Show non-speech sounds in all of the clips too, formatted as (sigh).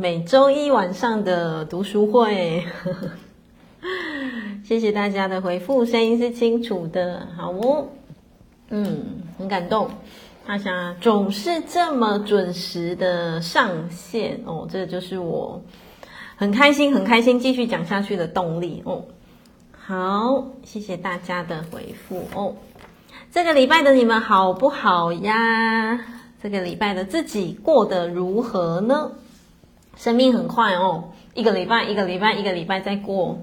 每周一晚上的读书会。(laughs) 谢谢大家的回复，声音是清楚的，好哦，嗯，很感动，大家总是这么准时的上线哦，这就是我很开心、很开心继续讲下去的动力哦。好，谢谢大家的回复哦。这个礼拜的你们好不好呀？这个礼拜的自己过得如何呢？生命很快哦，一个礼拜一个礼拜一个礼拜在过，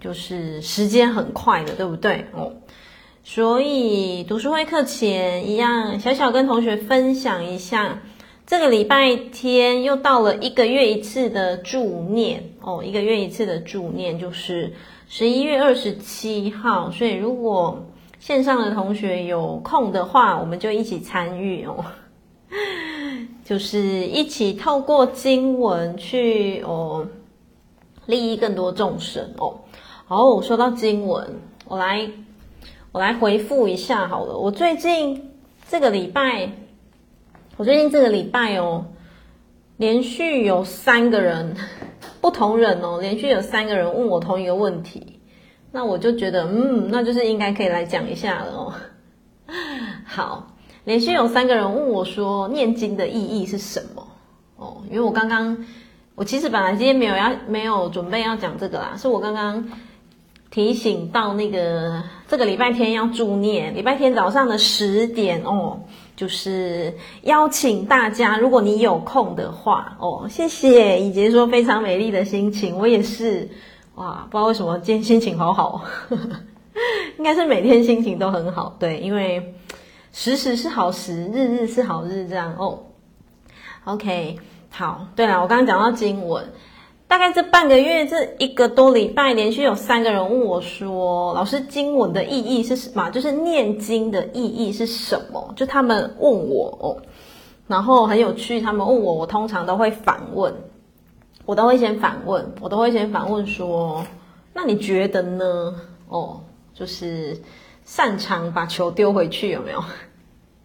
就是时间很快的，对不对哦？所以读书会课前一样，小小跟同学分享一下，这个礼拜天又到了一个月一次的助念哦，一个月一次的助念就是。十一月二十七号，所以如果线上的同学有空的话，我们就一起参与哦，就是一起透过经文去哦利益更多众生哦。好，我说到经文，我来我来回复一下好了。我最近这个礼拜，我最近这个礼拜哦，连续有三个人。不同人哦，连续有三个人问我同一个问题，那我就觉得，嗯，那就是应该可以来讲一下了哦。(laughs) 好，连续有三个人问我说，念经的意义是什么？哦，因为我刚刚，我其实本来今天没有要没有准备要讲这个啦，是我刚刚提醒到那个这个礼拜天要助念，礼拜天早上的十点哦。就是邀请大家，如果你有空的话哦，谢谢以及说非常美丽的心情，我也是哇，不知道为什么今天心情好好，呵呵，应该是每天心情都很好，对，因为时时是好时，日日是好日，这样哦。OK，好，对了，我刚刚讲到经文。大概这半个月，这一个多礼拜，连续有三个人问我说：“老师，经文的意义是什么？就是念经的意义是什么？”就他们问我哦，然后很有趣，他们问我，我通常都会反问，我都会先反问，我都会先反问说：“那你觉得呢？”哦，就是擅长把球丢回去，有没有？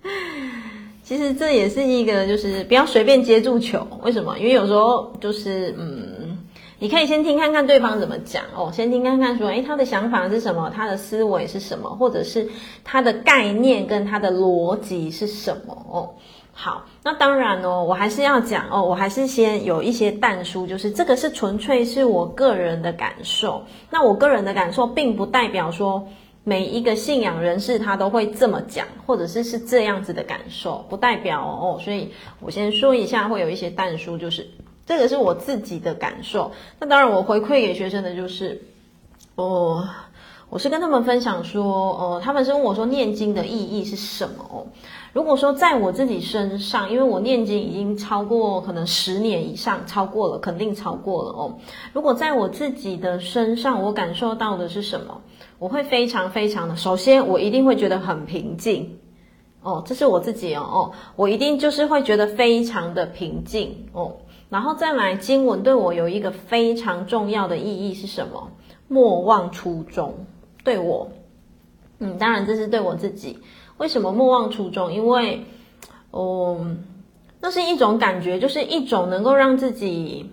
(laughs) 其实这也是一个，就是不要随便接住球。为什么？因为有时候就是嗯。你可以先听看看对方怎么讲哦，先听看看说，诶，他的想法是什么？他的思维是什么？或者是他的概念跟他的逻辑是什么？哦，好，那当然哦，我还是要讲哦，我还是先有一些但书，就是这个是纯粹是我个人的感受。那我个人的感受，并不代表说每一个信仰人士他都会这么讲，或者是是这样子的感受，不代表哦。所以我先说一下，会有一些但书，就是。这个是我自己的感受，那当然我回馈给学生的就是，哦，我是跟他们分享说，哦，他们是问我说念经的意义是什么哦？如果说在我自己身上，因为我念经已经超过可能十年以上，超过了，肯定超过了哦。如果在我自己的身上，我感受到的是什么？我会非常非常的，首先我一定会觉得很平静哦，这是我自己哦哦，我一定就是会觉得非常的平静哦。然后再来，经文对我有一个非常重要的意义是什么？莫忘初衷。对我，嗯，当然这是对我自己。为什么莫忘初衷？因为，嗯，那是一种感觉，就是一种能够让自己，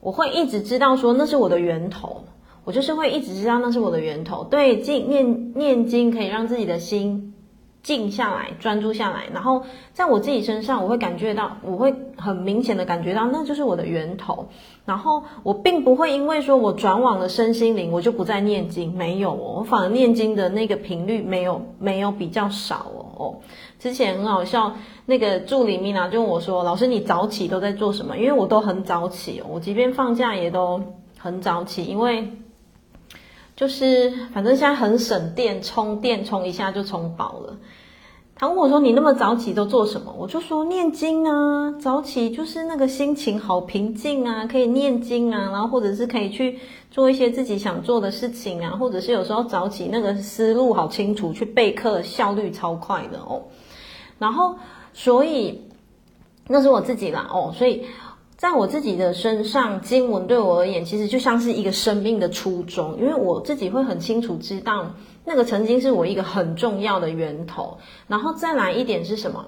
我会一直知道说那是我的源头，我就是会一直知道那是我的源头。对，经念念经可以让自己的心。静下来，专注下来，然后在我自己身上，我会感觉到，我会很明显的感觉到，那就是我的源头。然后我并不会因为说我转往了身心灵，我就不再念经，没有哦，我反而念经的那个频率没有没有比较少哦。哦，之前很好笑，那个助理米娜就问我说：“老师，你早起都在做什么？”因为我都很早起哦，我即便放假也都很早起，因为。就是反正现在很省电，充电充一下就充饱了。他问我说：“你那么早起都做什么？”我就说：“念经啊，早起就是那个心情好平静啊，可以念经啊，然后或者是可以去做一些自己想做的事情啊，或者是有时候早起那个思路好清楚，去备课效率超快的哦。然后所以那是我自己啦哦，所以。”在我自己的身上，经文对我而言，其实就像是一个生命的初衷，因为我自己会很清楚知道，那个曾经是我一个很重要的源头。然后再来一点是什么？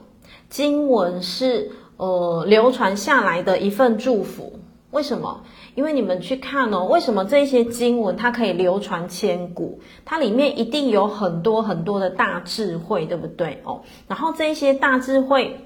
经文是呃流传下来的一份祝福。为什么？因为你们去看哦，为什么这些经文它可以流传千古？它里面一定有很多很多的大智慧，对不对哦？然后这些大智慧，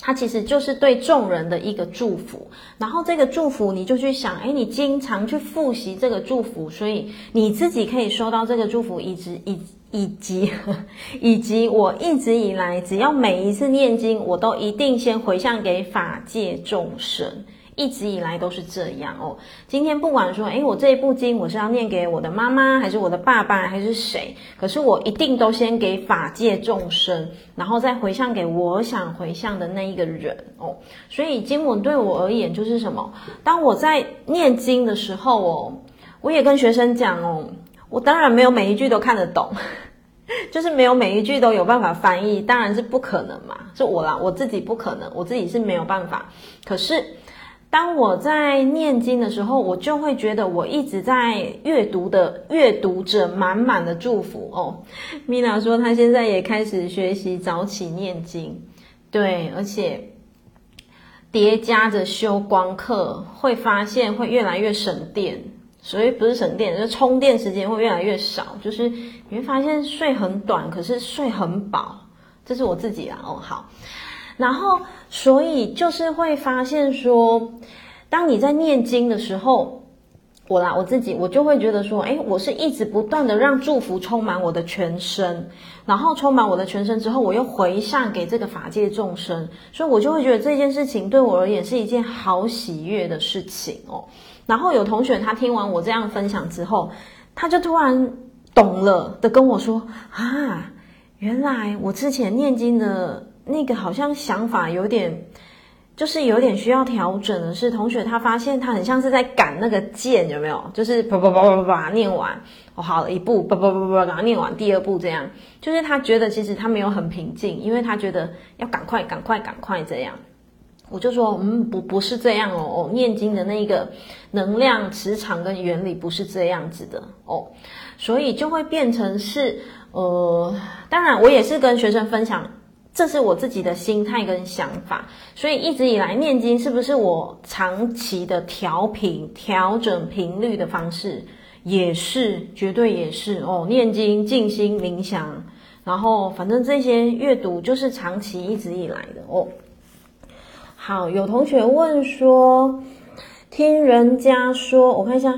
它其实就是对众人的一个祝福。然后这个祝福，你就去想，哎，你经常去复习这个祝福，所以你自己可以收到这个祝福，一直以。以及 (laughs) 以及我一直以来，只要每一次念经，我都一定先回向给法界众生，一直以来都是这样哦。今天不管说，诶，我这一部经我是要念给我的妈妈，还是我的爸爸，还是谁？可是我一定都先给法界众生，然后再回向给我想回向的那一个人哦。所以经文对我而言就是什么？当我在念经的时候哦，我也跟学生讲哦。我当然没有每一句都看得懂，(laughs) 就是没有每一句都有办法翻译，当然是不可能嘛，是我啦，我自己不可能，我自己是没有办法。可是当我在念经的时候，我就会觉得我一直在阅读的阅读着满满的祝福哦。米娜说她现在也开始学习早起念经，对，而且叠加着修光课，会发现会越来越省电。所以不是省电，就是充电时间会越来越少。就是你会发现睡很短，可是睡很饱。这是我自己啊，哦，好。然后，所以就是会发现说，当你在念经的时候，我啦，我自己，我就会觉得说，诶，我是一直不断的让祝福充满我的全身，然后充满我的全身之后，我又回向给这个法界众生，所以我就会觉得这件事情对我而言是一件好喜悦的事情哦。然后有同学他听完我这样分享之后，他就突然懂了的跟我说：“啊，原来我之前念经的那个好像想法有点，就是有点需要调整的是，同学他发现他很像是在赶那个键，有没有？就是啪啪啪啪啪念完，哦，好了一步，啪啪啪啪把它念完，第二步这样，就是他觉得其实他没有很平静，因为他觉得要赶快赶快赶快这样。”我就说，嗯，不，不是这样哦，哦，念经的那个能量磁场跟原理不是这样子的哦，所以就会变成是，呃，当然我也是跟学生分享，这是我自己的心态跟想法，所以一直以来念经是不是我长期的调频、调整频率的方式，也是，绝对也是哦，念经、静心、冥想，然后反正这些阅读就是长期一直以来的哦。好，有同学问说，听人家说，我看一下，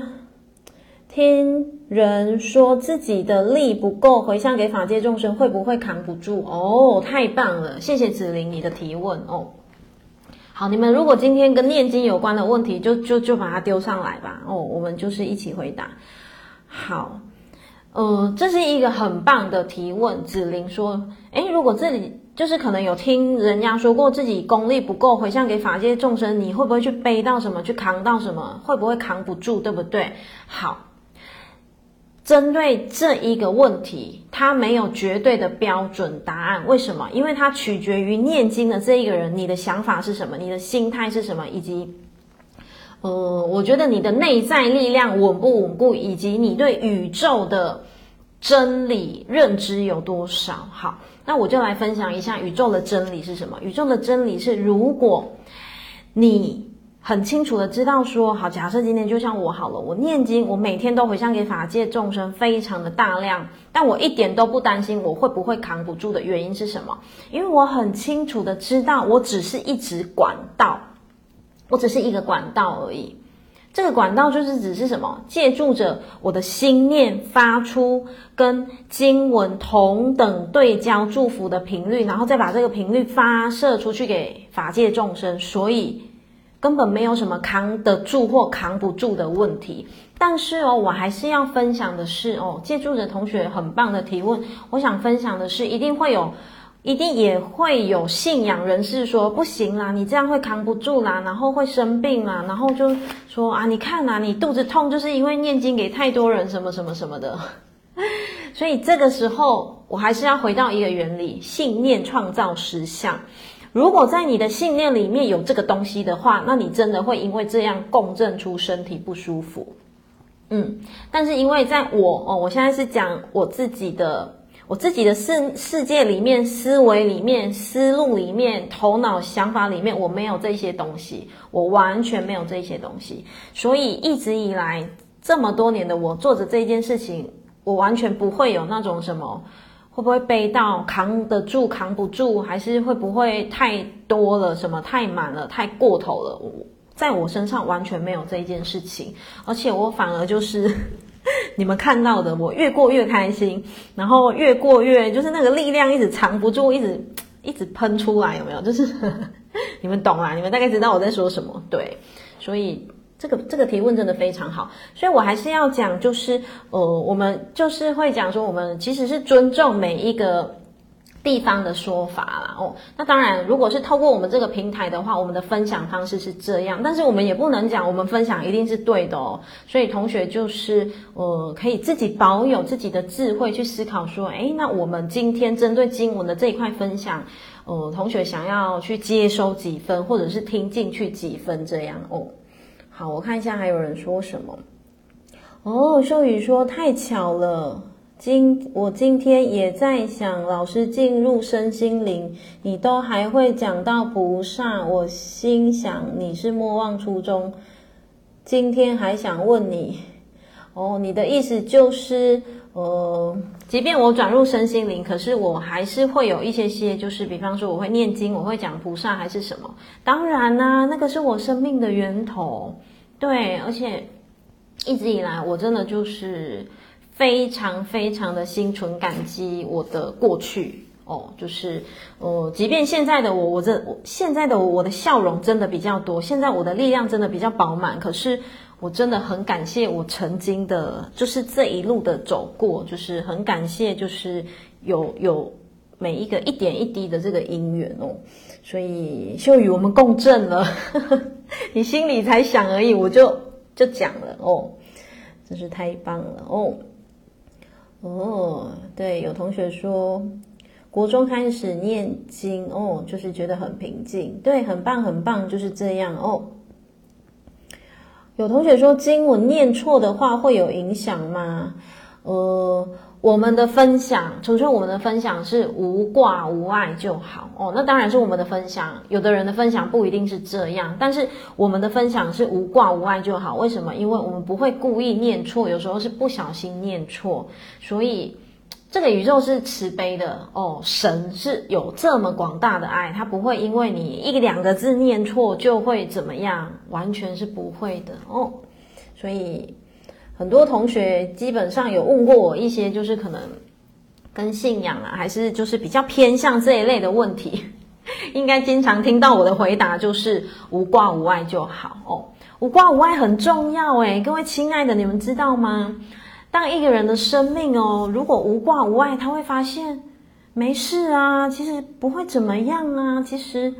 听人说自己的力不够，回向给法界众生，会不会扛不住？哦，太棒了，谢谢子玲你的提问哦。好，你们如果今天跟念经有关的问题，就就就把它丢上来吧。哦，我们就是一起回答。好，呃，这是一个很棒的提问。子玲说，诶，如果这里。就是可能有听人家说过自己功力不够，回向给法界众生，你会不会去背到什么，去扛到什么？会不会扛不住，对不对？好，针对这一个问题，它没有绝对的标准答案。为什么？因为它取决于念经的这一个人，你的想法是什么，你的心态是什么，以及，呃，我觉得你的内在力量稳不稳固，以及你对宇宙的真理认知有多少。好。那我就来分享一下宇宙的真理是什么？宇宙的真理是，如果你很清楚的知道说，好，假设今天就像我好了，我念经，我每天都回向给法界众生，非常的大量，但我一点都不担心我会不会扛不住的原因是什么？因为我很清楚的知道，我只是一直管道，我只是一个管道而已。这个管道就是只是什么？借助着我的心念发出跟经文同等对焦祝福的频率，然后再把这个频率发射出去给法界众生，所以根本没有什么扛得住或扛不住的问题。但是哦，我还是要分享的是哦，借助着同学很棒的提问，我想分享的是，一定会有。一定也会有信仰人士说不行啦，你这样会扛不住啦，然后会生病啦，然后就说啊，你看啊，你肚子痛就是因为念经给太多人什么什么什么的。(laughs) 所以这个时候，我还是要回到一个原理：信念创造实相。如果在你的信念里面有这个东西的话，那你真的会因为这样共振出身体不舒服。嗯，但是因为在我哦，我现在是讲我自己的。我自己的世世界里面、思维里面、思路里面、头脑想法里面，我没有这些东西，我完全没有这些东西。所以一直以来这么多年的我做着这件事情，我完全不会有那种什么会不会背到扛得住、扛不住，还是会不会太多了、什么太满了、太过头了。我在我身上完全没有这一件事情，而且我反而就是。(laughs) 你们看到的，我越过越开心，然后越过越就是那个力量一直藏不住，一直 (tsk) 一直喷出来，有没有？就是 (laughs) 你们懂啦，你们大概知道我在说什么。对，所以这个这个提问真的非常好，所以我还是要讲，就是呃，我们就是会讲说，我们其实是尊重每一个。地方的说法啦，哦，那当然，如果是透过我们这个平台的话，我们的分享方式是这样，但是我们也不能讲我们分享一定是对的哦。所以同学就是呃，可以自己保有自己的智慧去思考说，诶，那我们今天针对经文的这一块分享，呃，同学想要去接收几分，或者是听进去几分这样哦。好，我看一下还有人说什么。哦，秀宇说太巧了。今我今天也在想，老师进入身心灵，你都还会讲到菩萨，我心想你是莫忘初衷。今天还想问你，哦，你的意思就是，呃，即便我转入身心灵，可是我还是会有一些些，就是比方说我会念经，我会讲菩萨还是什么？当然啦，那个是我生命的源头，对，而且一直以来我真的就是。非常非常的心存感激我的过去哦，就是呃，即便现在的我，我这现在的我，我的笑容真的比较多，现在我的力量真的比较饱满。可是我真的很感谢我曾经的，就是这一路的走过，就是很感谢，就是有有每一个一点一滴的这个因缘哦。所以秀宇，我们共振了，(laughs) (laughs) 你心里才想而已，我就就讲了哦，真是太棒了哦。哦，对，有同学说，国中开始念经哦，就是觉得很平静，对，很棒，很棒，就是这样哦。有同学说，经文念错的话会有影响吗？呃。我们的分享，纯粹我们的分享是无挂无碍就好哦。那当然是我们的分享，有的人的分享不一定是这样，但是我们的分享是无挂无碍就好。为什么？因为我们不会故意念错，有时候是不小心念错。所以这个宇宙是慈悲的哦，神是有这么广大的爱，他不会因为你一两个字念错就会怎么样，完全是不会的哦。所以。很多同学基本上有问过我一些，就是可能跟信仰啊，还是就是比较偏向这一类的问题，(laughs) 应该经常听到我的回答就是无挂无碍就好哦。无挂无碍很重要诶，各位亲爱的，你们知道吗？当一个人的生命哦，如果无挂无碍，他会发现没事啊，其实不会怎么样啊，其实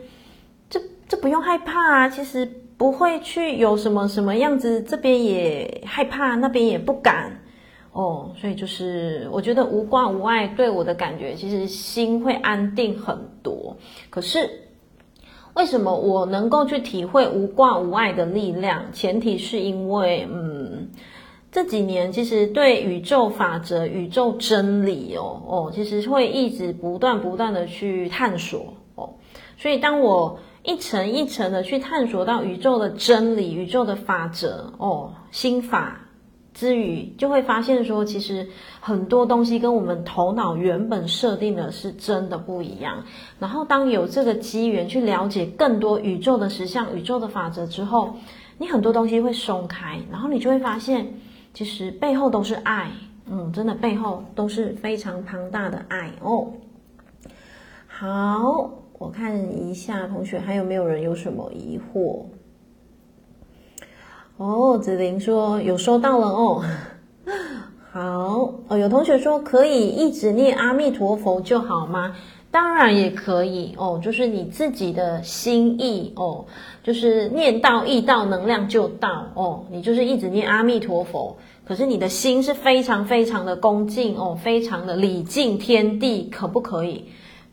这这不用害怕啊，其实。不会去有什么什么样子，这边也害怕，那边也不敢哦，所以就是我觉得无挂无碍对我的感觉，其实心会安定很多。可是为什么我能够去体会无挂无碍的力量？前提是因为，嗯，这几年其实对宇宙法则、宇宙真理哦哦，其实会一直不断不断的去探索哦，所以当我。一层一层的去探索到宇宙的真理、宇宙的法则哦，心法之余，就会发现说，其实很多东西跟我们头脑原本设定的是真的不一样。然后，当有这个机缘去了解更多宇宙的实相、宇宙的法则之后，你很多东西会松开，然后你就会发现，其实背后都是爱。嗯，真的背后都是非常庞大的爱哦。好。我看一下同学还有没有人有什么疑惑？哦，子玲说有收到了哦。好哦，有同学说可以一直念阿弥陀佛就好吗？当然也可以哦，就是你自己的心意哦，就是念到意到能量就到哦，你就是一直念阿弥陀佛，可是你的心是非常非常的恭敬哦，非常的礼敬天地，可不可以？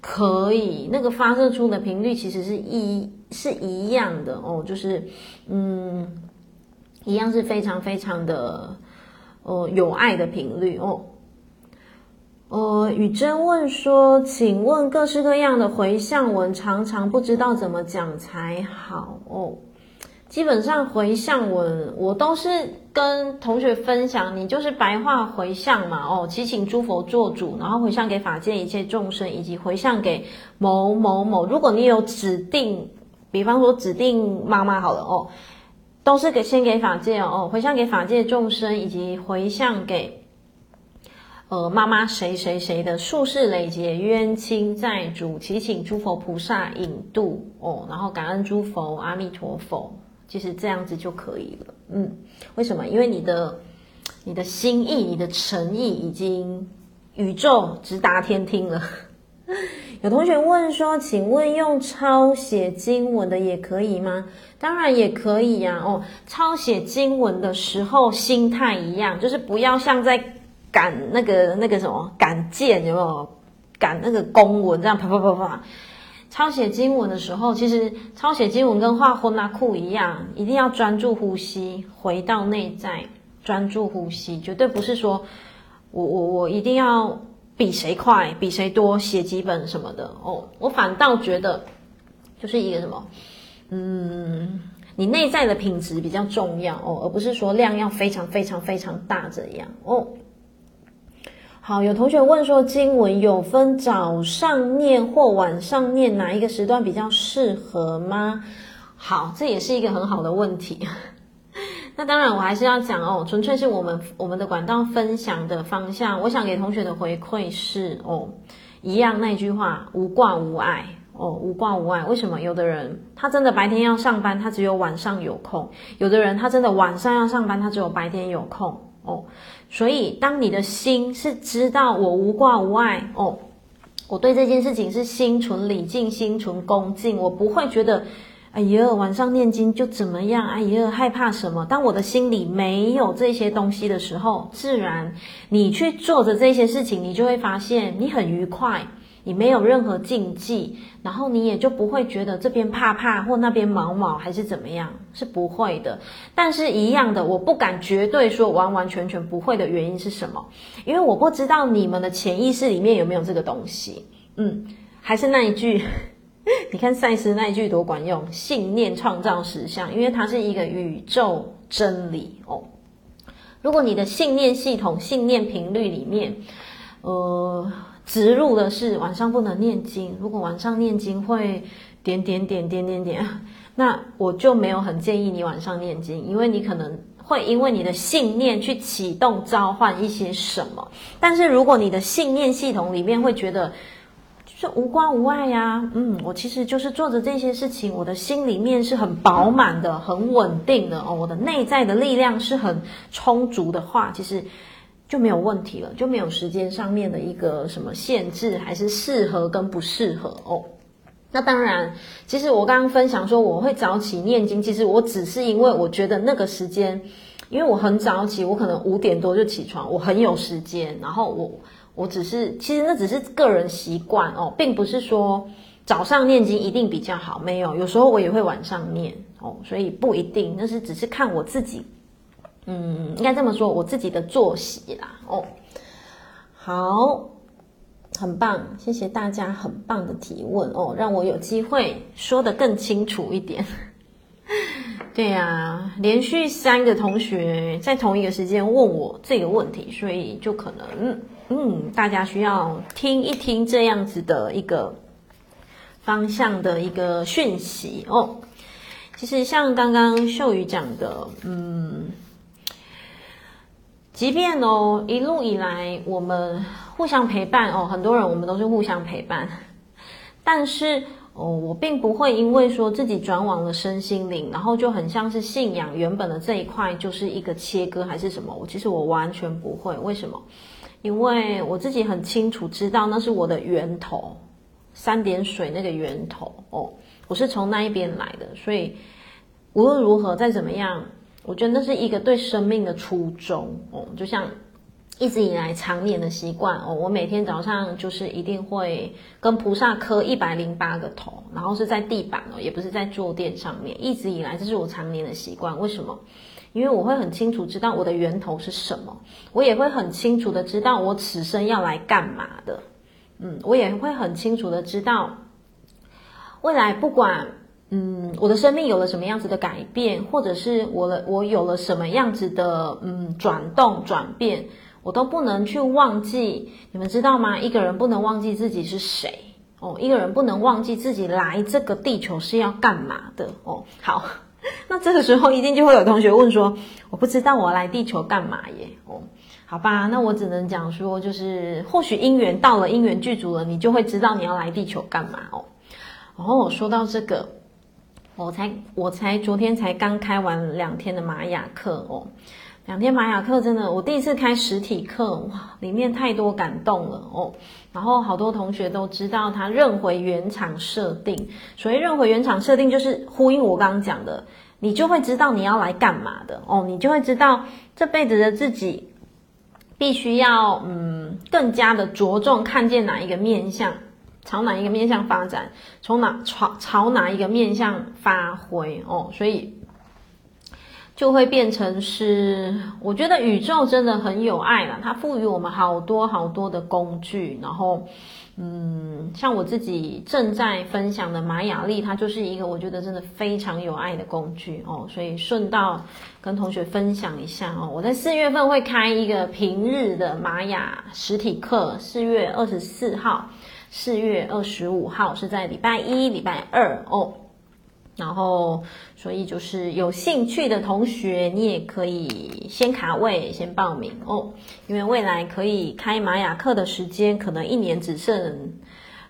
可以，那个发射出的频率其实是一是一样的哦，就是嗯，一样是非常非常的哦有爱的频率哦。呃，雨珍问说，请问各式各样的回向文，常常不知道怎么讲才好哦。基本上回向文，我都是跟同学分享，你就是白话回向嘛哦，祈请诸佛做主，然后回向给法界一切众生，以及回向给某某某。如果你有指定，比方说指定妈妈好了哦，都是给先给法界哦，回向给法界众生，以及回向给。呃，妈妈谁谁谁的数世累劫冤亲债主，祈请诸佛菩萨引渡哦，然后感恩诸佛阿弥陀佛，其实这样子就可以了。嗯，为什么？因为你的你的心意、你的诚意已经宇宙直达天听了。(laughs) 有同学问说，请问用抄写经文的也可以吗？当然也可以呀、啊。哦，抄写经文的时候心态一样，就是不要像在。赶那个那个什么赶件有没有？赶那个公文这样啪啪啪啪。抄写经文的时候，其实抄写经文跟画呼啦库一样，一定要专注呼吸，回到内在，专注呼吸，绝对不是说我我我一定要比谁快，比谁多写几本什么的哦。我反倒觉得就是一个什么，嗯，你内在的品质比较重要哦，而不是说量要非常非常非常大这样哦。好，有同学问说，经文有分早上念或晚上念，哪一个时段比较适合吗？好，这也是一个很好的问题。(laughs) 那当然，我还是要讲哦，纯粹是我们我们的管道分享的方向。我想给同学的回馈是哦，一样那句话，无挂无碍哦，无挂无碍。为什么？有的人他真的白天要上班，他只有晚上有空；有的人他真的晚上要上班，他只有白天有空哦。所以，当你的心是知道我无挂无碍哦，我对这件事情是心存礼敬、心存恭敬，我不会觉得，哎呀，晚上念经就怎么样，哎呀，害怕什么。当我的心里没有这些东西的时候，自然你去做着这些事情，你就会发现你很愉快。你没有任何禁忌，然后你也就不会觉得这边怕怕或那边毛毛还是怎么样，是不会的。但是一样的，我不敢绝对说完完全全不会的原因是什么？因为我不知道你们的潜意识里面有没有这个东西。嗯，还是那一句，(laughs) 你看赛斯那一句多管用，信念创造实相，因为它是一个宇宙真理哦。如果你的信念系统、信念频率里面，呃。植入的是晚上不能念经，如果晚上念经会点点点点点点，(laughs) 那我就没有很建议你晚上念经，因为你可能会因为你的信念去启动召唤一些什么。但是如果你的信念系统里面会觉得就是无关无碍呀，嗯，我其实就是做着这些事情，我的心里面是很饱满的、很稳定的哦，我的内在的力量是很充足的话，其实。就没有问题了，就没有时间上面的一个什么限制，还是适合跟不适合哦。那当然，其实我刚刚分享说我会早起念经，其实我只是因为我觉得那个时间，因为我很早起，我可能五点多就起床，我很有时间。然后我我只是，其实那只是个人习惯哦，并不是说早上念经一定比较好，没有，有时候我也会晚上念哦，所以不一定，那是只是看我自己。嗯，应该这么说，我自己的作息啦。哦，好，很棒，谢谢大家很棒的提问哦，让我有机会说得更清楚一点。(laughs) 对呀、啊，连续三个同学在同一个时间问我这个问题，所以就可能，嗯，大家需要听一听这样子的一个方向的一个讯息哦。其实像刚刚秀宇讲的，嗯。即便哦，一路以来我们互相陪伴哦，很多人我们都是互相陪伴，但是哦，我并不会因为说自己转往了身心灵，然后就很像是信仰原本的这一块就是一个切割还是什么，我其实我完全不会。为什么？因为我自己很清楚知道那是我的源头，三点水那个源头哦，我是从那一边来的，所以无论如何再怎么样。我觉得那是一个对生命的初衷哦，就像一直以来常年的习惯哦，我每天早上就是一定会跟菩萨磕一百零八个头，然后是在地板哦，也不是在坐垫上面。一直以来这是我常年的习惯。为什么？因为我会很清楚知道我的源头是什么，我也会很清楚的知道我此生要来干嘛的。嗯，我也会很清楚的知道未来不管嗯我的生命有了什么样子的改变，或者是我的我有了什么样子的嗯转动转变。我都不能去忘记，你们知道吗？一个人不能忘记自己是谁哦，一个人不能忘记自己来这个地球是要干嘛的哦。好，那这个时候一定就会有同学问说：“我不知道我来地球干嘛耶？”哦，好吧，那我只能讲说，就是或许因缘到了，因缘具足了，你就会知道你要来地球干嘛哦。然后我说到这个，我才我才昨天才刚开完两天的玛雅课哦。两天玛雅课真的，我第一次开实体课，哇，里面太多感动了哦。然后好多同学都知道，他认回原厂设定。所谓认回原厂设定，就是呼应我刚刚讲的，你就会知道你要来干嘛的哦。你就会知道这辈子的自己必须要嗯，更加的着重看见哪一个面相，朝哪一个面向发展，从哪朝朝哪一个面向发挥哦。所以。就会变成是，我觉得宇宙真的很有爱了，它赋予我们好多好多的工具，然后，嗯，像我自己正在分享的玛雅历，它就是一个我觉得真的非常有爱的工具哦，所以顺道跟同学分享一下哦，我在四月份会开一个平日的玛雅实体课，四月二十四号，四月二十五号是在礼拜一、礼拜二哦。然后，所以就是有兴趣的同学，你也可以先卡位，先报名哦。因为未来可以开玛雅课的时间，可能一年只剩，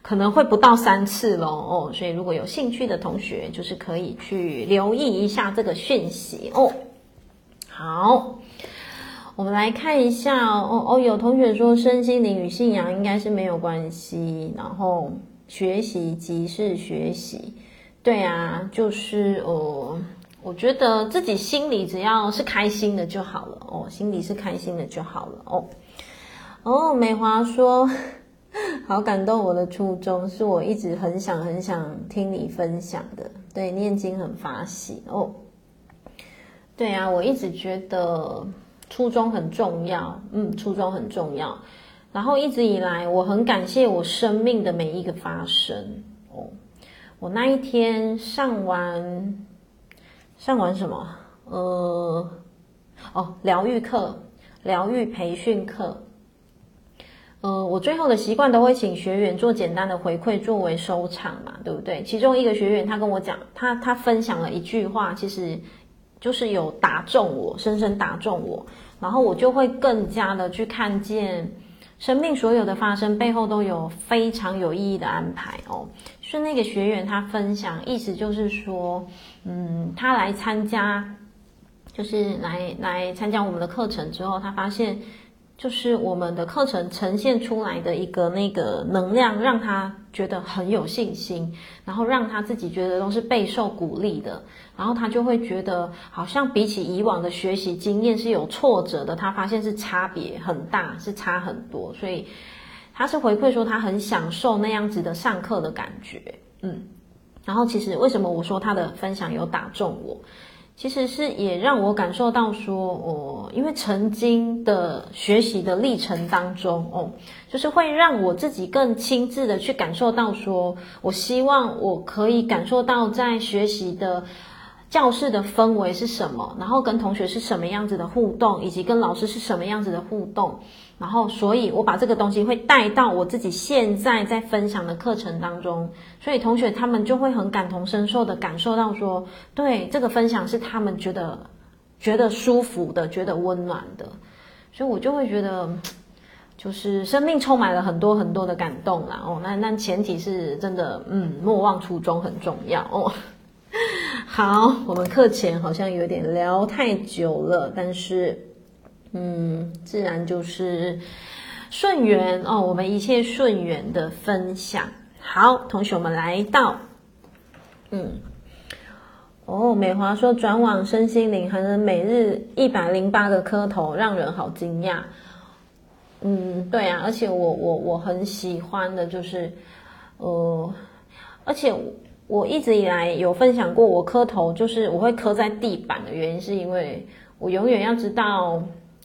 可能会不到三次咯哦。所以如果有兴趣的同学，就是可以去留意一下这个讯息哦。好，我们来看一下哦哦，有同学说身心灵与信仰应该是没有关系，然后学习即是学习。对啊，就是哦，我觉得自己心里只要是开心的就好了哦，心里是开心的就好了哦。哦，美华说，(laughs) 好感动，我的初衷是我一直很想很想听你分享的。对，念经很发喜哦。对啊，我一直觉得初衷很重要，嗯，初衷很重要。然后一直以来，我很感谢我生命的每一个发生哦。我那一天上完，上完什么？呃，哦，疗愈课，疗愈培训课。呃，我最后的习惯都会请学员做简单的回馈作为收场嘛，对不对？其中一个学员他跟我讲，他他分享了一句话，其实就是有打中我，深深打中我，然后我就会更加的去看见。生命所有的发生背后都有非常有意义的安排哦。是那个学员他分享，意思就是说，嗯，他来参加，就是来来参加我们的课程之后，他发现。就是我们的课程呈现出来的一个那个能量，让他觉得很有信心，然后让他自己觉得都是备受鼓励的，然后他就会觉得好像比起以往的学习经验是有挫折的，他发现是差别很大，是差很多，所以他是回馈说他很享受那样子的上课的感觉，嗯，然后其实为什么我说他的分享有打中我？其实是也让我感受到说，哦，因为曾经的学习的历程当中，哦，就是会让我自己更亲自的去感受到说，我希望我可以感受到在学习的教室的氛围是什么，然后跟同学是什么样子的互动，以及跟老师是什么样子的互动。然后，所以我把这个东西会带到我自己现在在分享的课程当中，所以同学他们就会很感同身受的感受到说，对，这个分享是他们觉得觉得舒服的，觉得温暖的，所以我就会觉得，就是生命充满了很多很多的感动啦。哦，那那前提是真的，嗯，莫忘初衷很重要哦。(laughs) 好，我们课前好像有点聊太久了，但是。嗯，自然就是顺缘哦，我们一切顺缘的分享。好，同学们来到，嗯，哦，美华说转往身心灵还能每日一百零八个磕头，让人好惊讶。嗯，对啊，而且我我我很喜欢的就是，呃，而且我，我一直以来有分享过，我磕头就是我会磕在地板的原因，是因为我永远要知道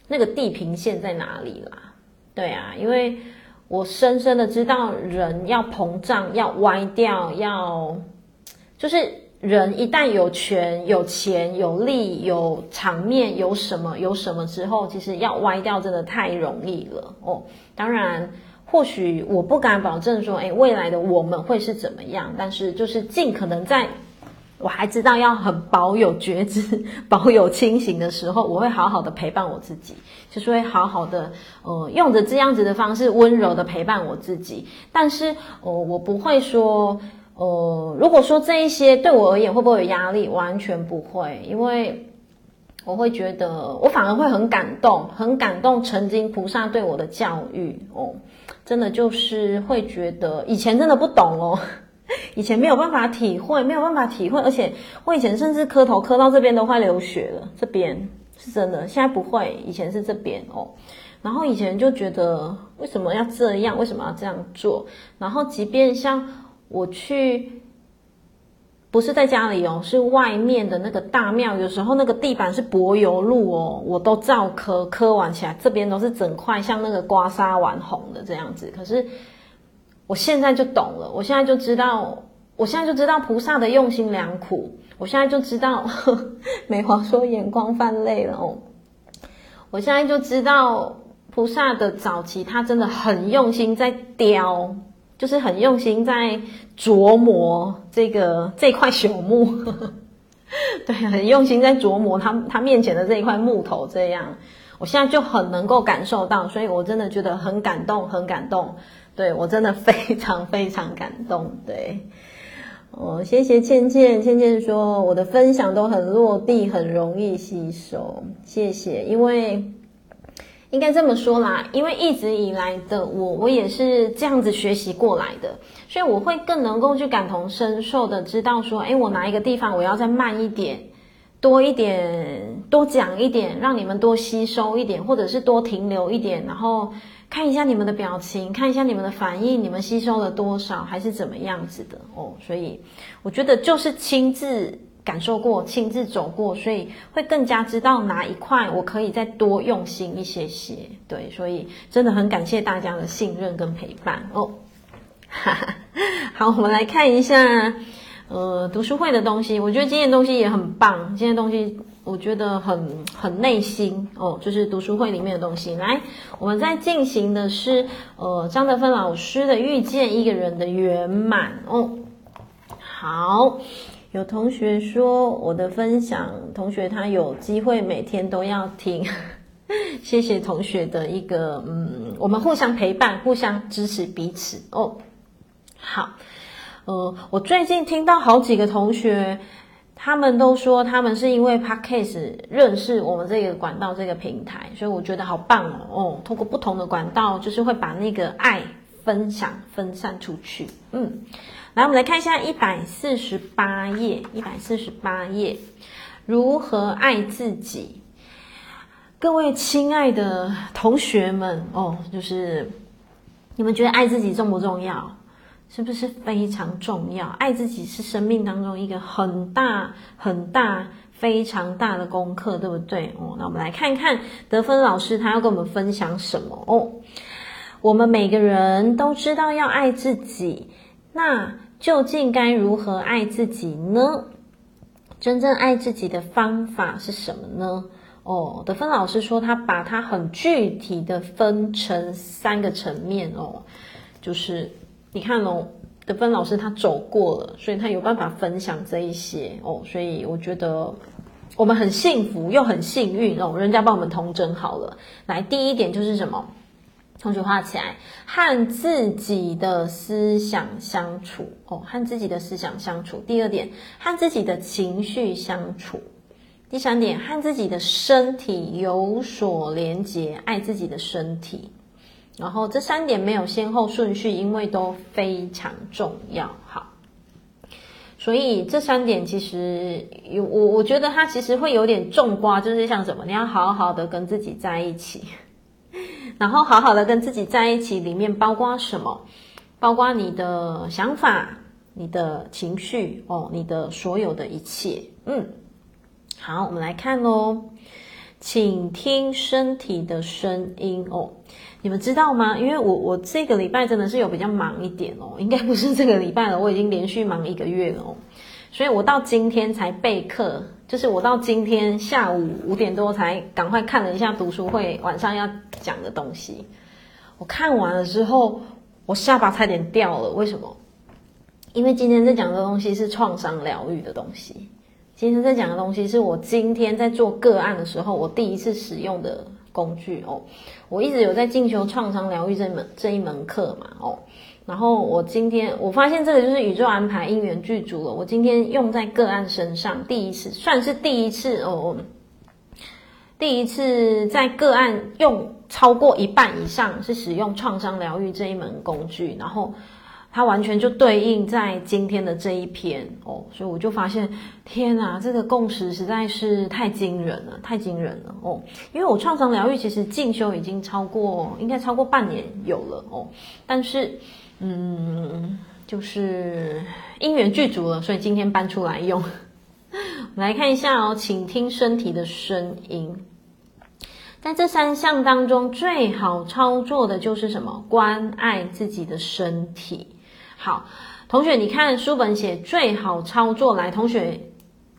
那个地平线在哪里啦。对啊，因为我深深的知道人要膨胀，要歪掉，要就是。人一旦有权、有钱、有力、有场面、有什么、有什么之后，其实要歪掉真的太容易了哦。当然，或许我不敢保证说，诶，未来的我们会是怎么样，但是就是尽可能在我还知道要很保有觉知、(laughs) 保有清醒的时候，我会好好的陪伴我自己，就是会好好的，呃，用着这样子的方式温柔的陪伴我自己。但是，呃，我不会说。呃，如果说这一些对我而言会不会有压力？完全不会，因为我会觉得我反而会很感动，很感动曾经菩萨对我的教育哦，真的就是会觉得以前真的不懂哦，(laughs) 以前没有办法体会，没有办法体会，而且我以前甚至磕头磕到这边都快流血了，这边是真的，现在不会，以前是这边哦，然后以前就觉得为什么要这样，为什么要这样做，然后即便像。我去，不是在家里哦，是外面的那个大庙。有时候那个地板是柏油路哦，我都照磕，磕完起来这边都是整块像那个刮痧完红的这样子。可是我现在就懂了，我现在就知道，我现在就知道菩萨的用心良苦。我现在就知道，呵，美华说眼光泛泪了哦。我现在就知道菩萨的早期，他真的很用心在雕。就是很用心在琢磨这个这块朽木，呵呵，对，很用心在琢磨他他面前的这一块木头。这样，我现在就很能够感受到，所以我真的觉得很感动，很感动。对，我真的非常非常感动。对，哦，谢谢倩倩，倩倩说我的分享都很落地，很容易吸收。谢谢，因为。应该这么说啦，因为一直以来的我，我也是这样子学习过来的，所以我会更能够去感同身受的知道说，诶，我哪一个地方我要再慢一点，多一点，多讲一点，让你们多吸收一点，或者是多停留一点，然后看一下你们的表情，看一下你们的反应，你们吸收了多少，还是怎么样子的哦。所以我觉得就是亲自。感受过，亲自走过，所以会更加知道哪一块我可以再多用心一些些。对，所以真的很感谢大家的信任跟陪伴哦。(laughs) 好，我们来看一下，呃，读书会的东西。我觉得今天的东西也很棒，今天的东西我觉得很很内心哦，就是读书会里面的东西。来，我们在进行的是呃张德芬老师的《遇见一个人的圆满》哦。好。有同学说我的分享，同学他有机会每天都要听，(laughs) 谢谢同学的一个嗯，我们互相陪伴，互相支持彼此哦。好，呃，我最近听到好几个同学，他们都说他们是因为 Podcast 认识我们这个管道这个平台，所以我觉得好棒哦。哦，通过不同的管道，就是会把那个爱分享分散出去，嗯。来，我们来看一下一百四十八页，一百四十八页，如何爱自己？各位亲爱的同学们哦，就是你们觉得爱自己重不重要？是不是非常重要？爱自己是生命当中一个很大、很大、非常大的功课，对不对？哦，那我们来看看德芬老师他要跟我们分享什么哦。我们每个人都知道要爱自己。那究竟该如何爱自己呢？真正爱自己的方法是什么呢？哦，德芬老师说他把它很具体的分成三个层面哦，就是你看哦，德芬老师他走过了，所以他有办法分享这一些哦，所以我觉得我们很幸福又很幸运哦，人家帮我们统整好了。来，第一点就是什么？同学画起来，和自己的思想相处哦，和自己的思想相处。第二点，和自己的情绪相处。第三点，和自己的身体有所连结，爱自己的身体。然后这三点没有先后顺序，因为都非常重要。好，所以这三点其实有我，我觉得它其实会有点重瓜，就是像什么，你要好好的跟自己在一起。(laughs) 然后好好的跟自己在一起，里面包括什么？包括你的想法、你的情绪哦，你的所有的一切。嗯，好，我们来看喽，请听身体的声音哦。你们知道吗？因为我我这个礼拜真的是有比较忙一点哦，应该不是这个礼拜了，我已经连续忙一个月了哦，所以我到今天才备课。就是我到今天下午五点多才赶快看了一下读书会晚上要讲的东西，我看完了之后，我下巴差点掉了。为什么？因为今天在讲的东西是创伤疗愈的东西。今天在讲的东西是我今天在做个案的时候，我第一次使用的工具哦。我一直有在进修创伤疗愈这门这一门课嘛哦。然后我今天我发现这个就是宇宙安排因缘具足了。我今天用在个案身上，第一次算是第一次哦，第一次在个案用超过一半以上是使用创伤疗愈这一门工具，然后它完全就对应在今天的这一篇哦，所以我就发现天哪，这个共识实在是太惊人了，太惊人了哦！因为我创伤疗愈其实进修已经超过应该超过半年有了哦，但是。嗯，就是因缘具足了，所以今天搬出来用。我 (laughs) 们来看一下哦，请听身体的声音。在这三项当中，最好操作的就是什么？关爱自己的身体。好，同学，你看书本写最好操作，来，同学，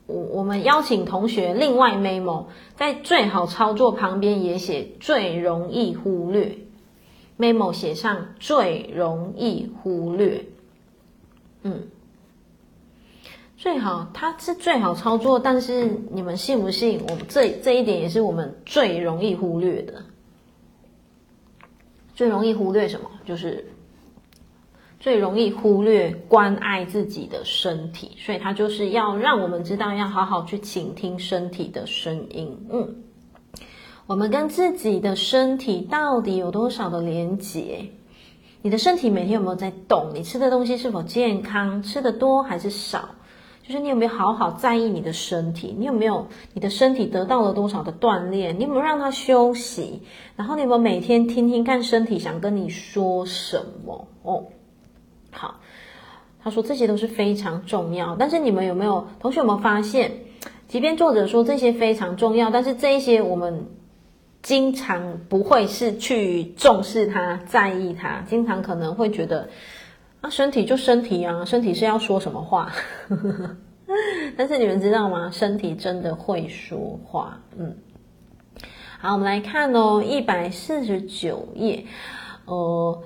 我我们邀请同学另外 memo，在最好操作旁边也写最容易忽略。memo 写上最容易忽略，嗯，最好它是最好操作，但是你们信不信？我们这这一点也是我们最容易忽略的。最容易忽略什么？就是最容易忽略关爱自己的身体，所以它就是要让我们知道要好好去倾听身体的声音，嗯。我们跟自己的身体到底有多少的连结？你的身体每天有没有在动？你吃的东西是否健康？吃的多还是少？就是你有没有好好在意你的身体？你有没有你的身体得到了多少的锻炼？你有没有让它休息？然后你有没有每天听听看身体想跟你说什么？哦，好，他说这些都是非常重要。但是你们有没有同学有没有发现？即便作者说这些非常重要，但是这一些我们。经常不会是去重视它、在意它，经常可能会觉得啊，身体就身体啊，身体是要说什么话？(laughs) 但是你们知道吗？身体真的会说话。嗯，好，我们来看哦，一百四十九页。呃，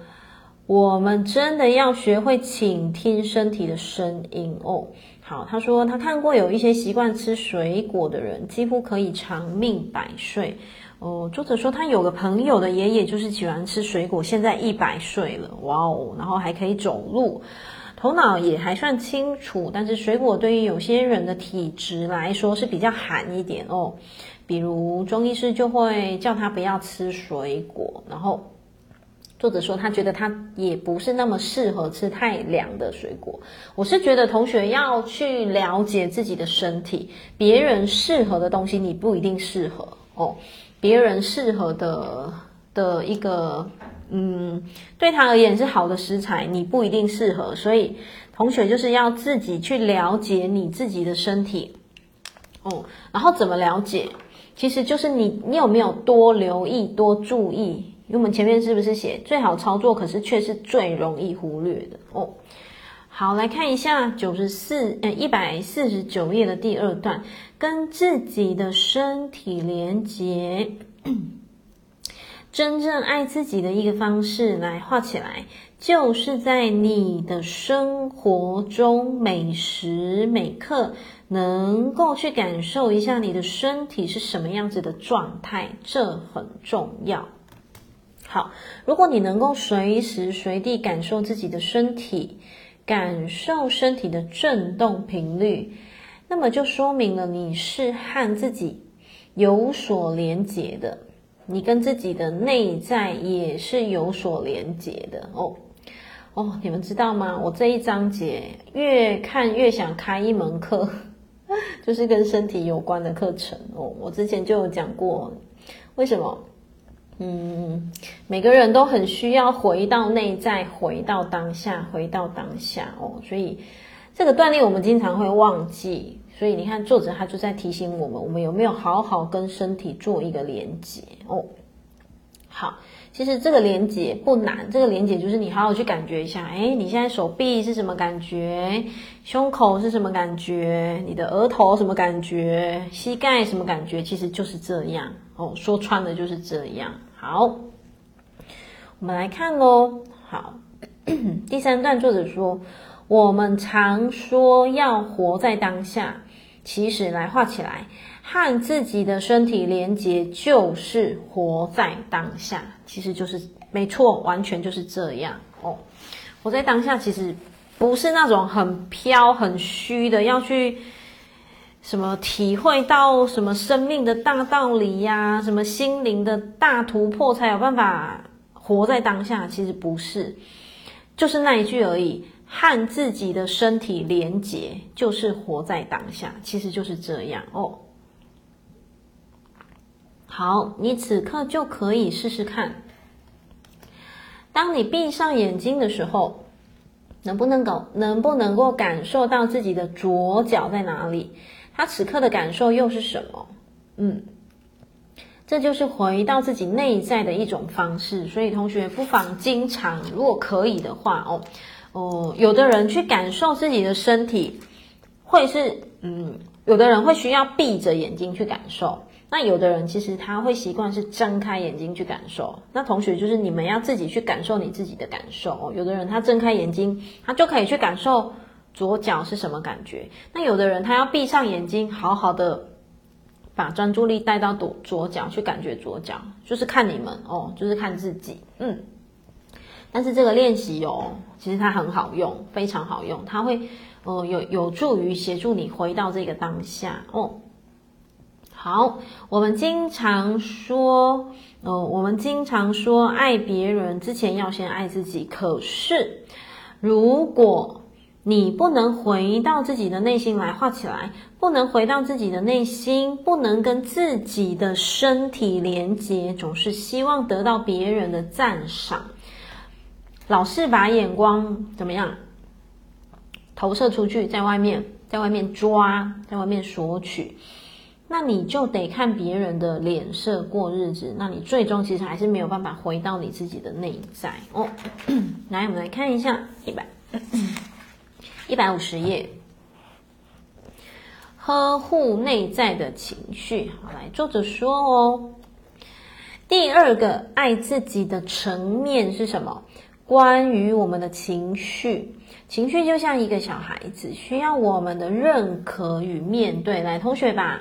我们真的要学会倾听身体的声音哦。好，他说他看过有一些习惯吃水果的人，几乎可以长命百岁。哦，作者说他有个朋友的爷爷就是喜欢吃水果，现在一百岁了，哇哦，然后还可以走路，头脑也还算清楚。但是水果对于有些人的体质来说是比较寒一点哦，比如中医师就会叫他不要吃水果。然后作者说他觉得他也不是那么适合吃太凉的水果。我是觉得同学要去了解自己的身体，别人适合的东西你不一定适合哦。别人适合的的一个，嗯，对他而言是好的食材，你不一定适合，所以同学就是要自己去了解你自己的身体，哦，然后怎么了解？其实就是你，你有没有多留意、多注意？因为我们前面是不是写最好操作，可是却是最容易忽略的哦。好，来看一下九十四，呃，一百四十九页的第二段，跟自己的身体连接，(clears throat) 真正爱自己的一个方式，来画起来，就是在你的生活中每时每刻，能够去感受一下你的身体是什么样子的状态，这很重要。好，如果你能够随时随地感受自己的身体。感受身体的震动频率，那么就说明了你是和自己有所连结的，你跟自己的内在也是有所连结的哦。哦，你们知道吗？我这一章节越看越想开一门课，(laughs) 就是跟身体有关的课程哦。我之前就有讲过，为什么？嗯，每个人都很需要回到内在，回到当下，回到当下哦。所以这个锻炼我们经常会忘记。所以你看，作者他就在提醒我们，我们有没有好好跟身体做一个连接哦？好，其实这个连接不难，这个连接就是你好好去感觉一下，诶，你现在手臂是什么感觉？胸口是什么感觉？你的额头什么感觉？膝盖什么感觉？其实就是这样哦，说穿了就是这样。好，我们来看喽。好，(clears throat) 第三段作者说，我们常说要活在当下。其实来画起来，和自己的身体连接就是活在当下，其实就是没错，完全就是这样哦。活在当下其实不是那种很飘、很虚的，要去什么体会到什么生命的大道理呀、什么心灵的大突破才有办法活在当下。其实不是，就是那一句而已。和自己的身体连结，就是活在当下，其实就是这样哦。好，你此刻就可以试试看。当你闭上眼睛的时候，能不能够能不能够感受到自己的左脚在哪里？他此刻的感受又是什么？嗯，这就是回到自己内在的一种方式。所以同学不妨经常，如果可以的话哦。哦，有的人去感受自己的身体，会是嗯，有的人会需要闭着眼睛去感受。那有的人其实他会习惯是睁开眼睛去感受。那同学就是你们要自己去感受你自己的感受。有的人他睁开眼睛，他就可以去感受左脚是什么感觉。那有的人他要闭上眼睛，好好的把专注力带到左左脚去感觉左脚，就是看你们哦，就是看自己，嗯。但是这个练习哦，其实它很好用，非常好用，它会呃有有助于协助你回到这个当下哦。好，我们经常说，呃，我们经常说爱别人之前要先爱自己。可是，如果你不能回到自己的内心来画起来，不能回到自己的内心，不能跟自己的身体连接，总是希望得到别人的赞赏。老是把眼光怎么样投射出去，在外面，在外面抓，在外面索取，那你就得看别人的脸色过日子，那你最终其实还是没有办法回到你自己的内在哦。(coughs) 来，我们来看一下一百一百五十页，呵护内在的情绪。好，来，作者说哦，第二个爱自己的层面是什么？关于我们的情绪，情绪就像一个小孩子，需要我们的认可与面对。来，同学把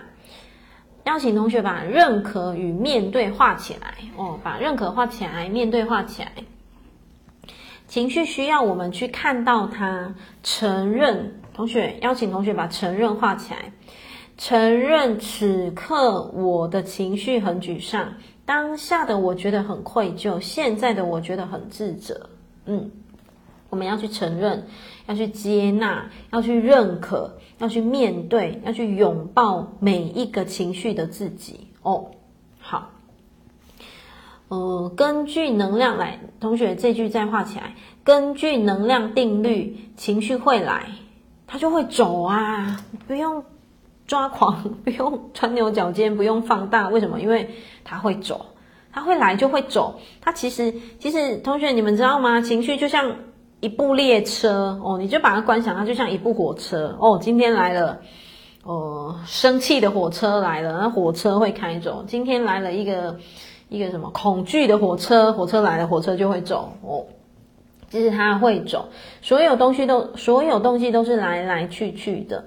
邀请同学把认可与面对画起来哦，把认可画起来，面对画起来。情绪需要我们去看到它，承认。同学邀请同学把承认画起来，承认此刻我的情绪很沮丧，当下的我觉得很愧疚，现在的我觉得很自责。嗯，我们要去承认，要去接纳，要去认可，要去面对，要去拥抱每一个情绪的自己哦。好，呃，根据能量来，同学这句再画起来。根据能量定律，情绪会来，它就会走啊，不用抓狂，(laughs) 不用钻牛角尖，不用放大。为什么？因为它会走。他会来就会走，他其实其实同学你们知道吗？情绪就像一部列车哦，你就把它观想，它就像一部火车哦。今天来了，哦，生气的火车来了，那火车会开走。今天来了一个一个什么恐惧的火车，火车来了，火车就会走哦。其实它会走，所有东西都所有东西都是来来去去的，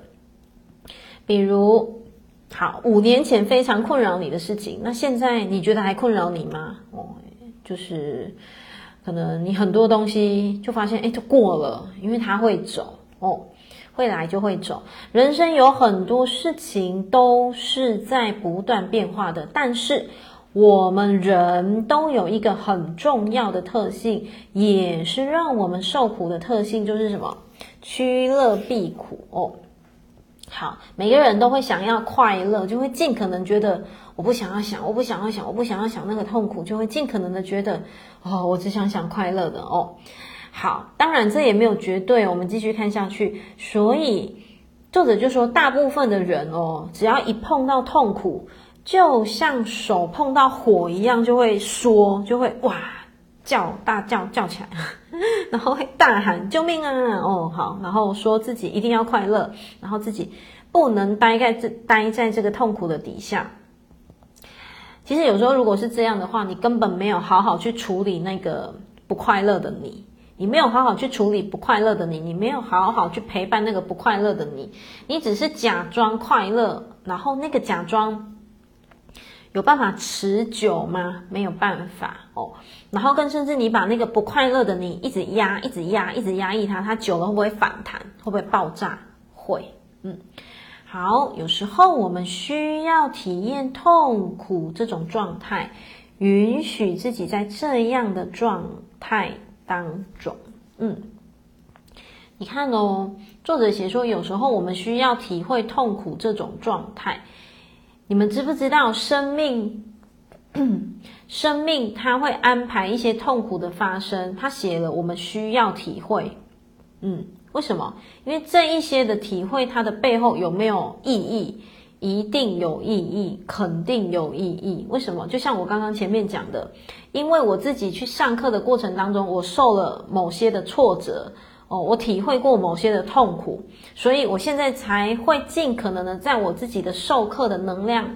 比如。好，五年前非常困扰你的事情，那现在你觉得还困扰你吗？哦，就是可能你很多东西就发现，哎，就过了，因为它会走哦，会来就会走。人生有很多事情都是在不断变化的，但是我们人都有一个很重要的特性，也是让我们受苦的特性，就是什么？趋乐避苦哦。好，每个人都会想要快乐，就会尽可能觉得我不想要想，我不想要想，我不想要想那个痛苦，就会尽可能的觉得哦，我只想想快乐的哦。好，当然这也没有绝对，我们继续看下去。所以作者就说，大部分的人哦，只要一碰到痛苦，就像手碰到火一样，就会说，就会哇叫大叫叫起来。(laughs) 然后会大喊救命啊！哦，好，然后说自己一定要快乐，然后自己不能待在这待在这个痛苦的底下。其实有时候如果是这样的话，你根本没有好好去处理那个不快乐的你，你没有好好去处理不快乐的你，你没有好好去陪伴那个不快乐的你，你只是假装快乐，然后那个假装。有办法持久吗？没有办法哦。然后更甚至，你把那个不快乐的你一直压、一直压、一直压抑它，它久了会不会反弹？会不会爆炸？会。嗯，好。有时候我们需要体验痛苦这种状态，允许自己在这样的状态当中。嗯，你看哦，作者写说，有时候我们需要体会痛苦这种状态。你们知不知道生命，(clears throat) 生命它会安排一些痛苦的发生？他写了，我们需要体会。嗯，为什么？因为这一些的体会，它的背后有没有意义？一定有意义，肯定有意义。为什么？就像我刚刚前面讲的，因为我自己去上课的过程当中，我受了某些的挫折。哦，我体会过某些的痛苦，所以我现在才会尽可能的在我自己的授课的能量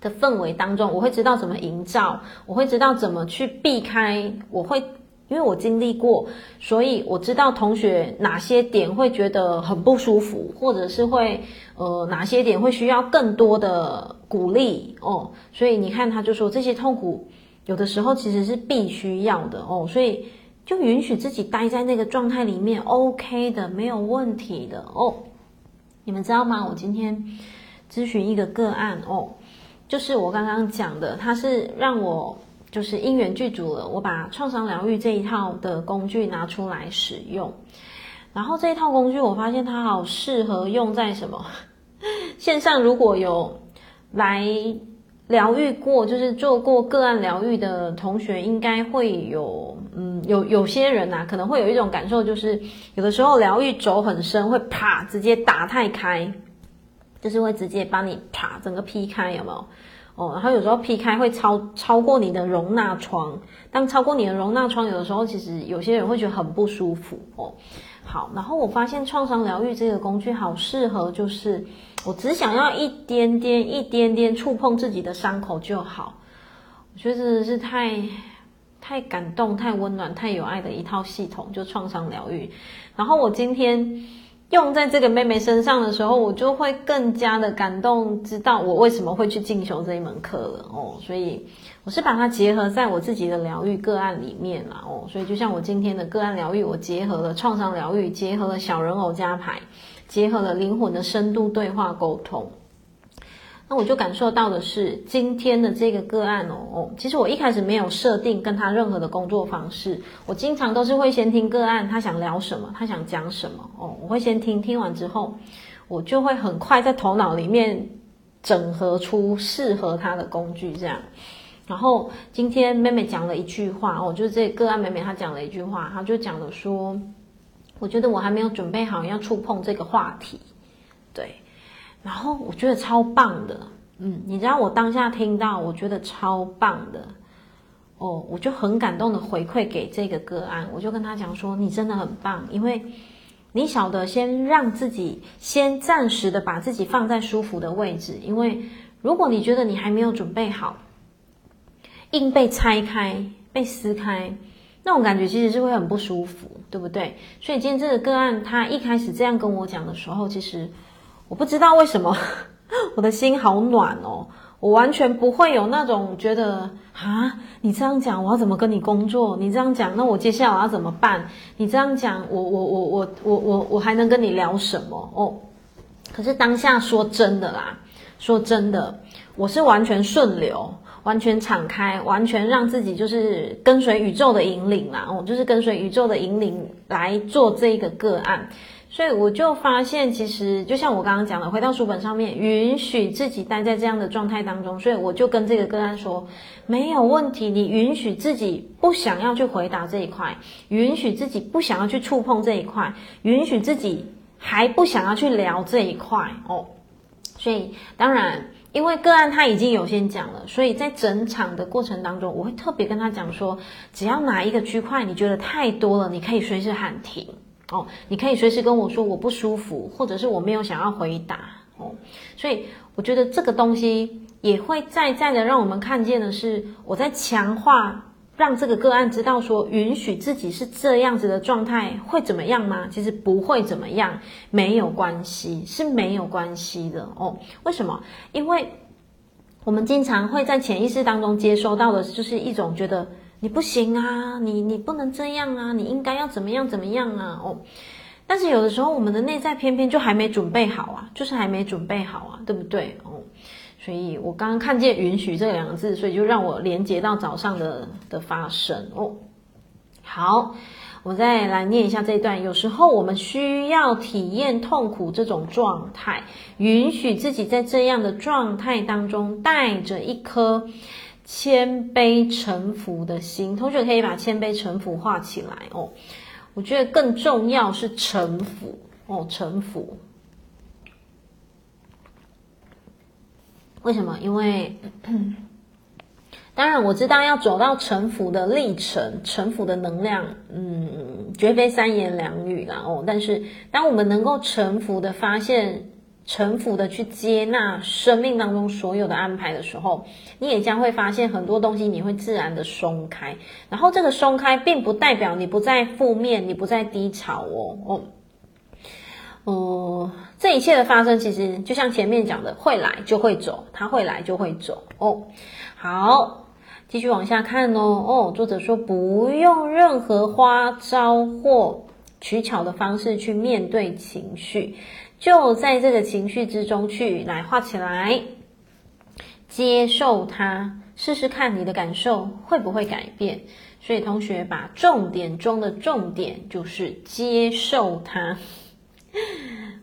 的氛围当中，我会知道怎么营造，我会知道怎么去避开，我会因为我经历过，所以我知道同学哪些点会觉得很不舒服，或者是会呃哪些点会需要更多的鼓励哦，所以你看他就说这些痛苦有的时候其实是必须要的哦，所以。就允许自己待在那个状态里面，OK 的，没有问题的哦。你们知道吗？我今天咨询一个个案哦，就是我刚刚讲的，他是让我就是因缘具足了，我把创伤疗愈这一套的工具拿出来使用，然后这一套工具我发现它好适合用在什么 (laughs) 线上，如果有来疗愈过，就是做过个案疗愈的同学，应该会有。嗯，有有些人呐、啊，可能会有一种感受，就是有的时候疗愈轴很深，会啪直接打太开，就是会直接把你啪整个劈开，有没有？哦，然后有时候劈开会超超过你的容纳窗，当超过你的容纳窗，有的时候其实有些人会觉得很不舒服哦。好，然后我发现创伤疗愈这个工具好适合，就是我只想要一点点、一点点触碰自己的伤口就好，我觉得真的是太。太感动、太温暖、太有爱的一套系统，就创伤疗愈。然后我今天用在这个妹妹身上的时候，我就会更加的感动，知道我为什么会去进修这一门课了哦。所以我是把它结合在我自己的疗愈个案里面啦哦。所以就像我今天的个案疗愈，我结合了创伤疗愈，结合了小人偶加牌，结合了灵魂的深度对话沟通。那我就感受到的是今天的这个个案哦哦，其实我一开始没有设定跟他任何的工作方式，我经常都是会先听个案，他想聊什么，他想讲什么哦，我会先听，听完之后，我就会很快在头脑里面整合出适合他的工具这样。然后今天妹妹讲了一句话哦，就是这个案妹妹她讲了一句话，她就讲了说，我觉得我还没有准备好要触碰这个话题，对。然后我觉得超棒的，嗯，你知道我当下听到，我觉得超棒的，哦，我就很感动的回馈给这个个案，我就跟他讲说，你真的很棒，因为你晓得先让自己先暂时的把自己放在舒服的位置，因为如果你觉得你还没有准备好，硬被拆开、被撕开，那种感觉其实是会很不舒服，对不对？所以今天这个个案他一开始这样跟我讲的时候，其实。我不知道为什么 (laughs) 我的心好暖哦，我完全不会有那种觉得啊，你这样讲我要怎么跟你工作？你这样讲，那我接下来我要怎么办？你这样讲，我我我我我我我还能跟你聊什么哦？可是当下说真的啦，说真的，我是完全顺流，完全敞开，完全让自己就是跟随宇宙的引领啦，我就是跟随宇宙的引领来做这个个案。所以我就发现，其实就像我刚刚讲的，回到书本上面，允许自己待在这样的状态当中。所以我就跟这个个案说，没有问题，你允许自己不想要去回答这一块，允许自己不想要去触碰这一块，允许自己还不想要去聊这一块哦。所以当然，因为个案他已经有先讲了，所以在整场的过程当中，我会特别跟他讲说，只要哪一个区块你觉得太多了，你可以随时喊停。哦，你可以随时跟我说我不舒服，或者是我没有想要回答哦。所以我觉得这个东西也会再再的让我们看见的是，我在强化让这个个案知道说，允许自己是这样子的状态会怎么样吗？其实不会怎么样，没有关系，是没有关系的哦。为什么？因为我们经常会在潜意识当中接收到的就是一种觉得。你不行啊，你你不能这样啊，你应该要怎么样怎么样啊？哦，但是有的时候我们的内在偏偏就还没准备好啊，就是还没准备好啊，对不对？哦，所以我刚刚看见“允许”这两个字，所以就让我连接到早上的的发生哦。好，我再来念一下这一段。有时候我们需要体验痛苦这种状态，允许自己在这样的状态当中带着一颗。谦卑臣服的心，同学可以把谦卑臣服画起来哦。我觉得更重要是臣服哦，臣服。为什么？因为当然我知道要走到臣服的历程，臣服的能量，嗯，绝非三言两语啦哦。但是当我们能够臣服的发现。臣服的去接纳生命当中所有的安排的时候，你也将会发现很多东西你会自然的松开。然后这个松开，并不代表你不再负面，你不再低潮哦哦。呃，这一切的发生，其实就像前面讲的，会来就会走，它会来就会走哦。好，继续往下看哦哦。作者说，不用任何花招或取巧的方式去面对情绪。就在这个情绪之中去来画起来，接受它，试试看你的感受会不会改变。所以同学把重点中的重点就是接受它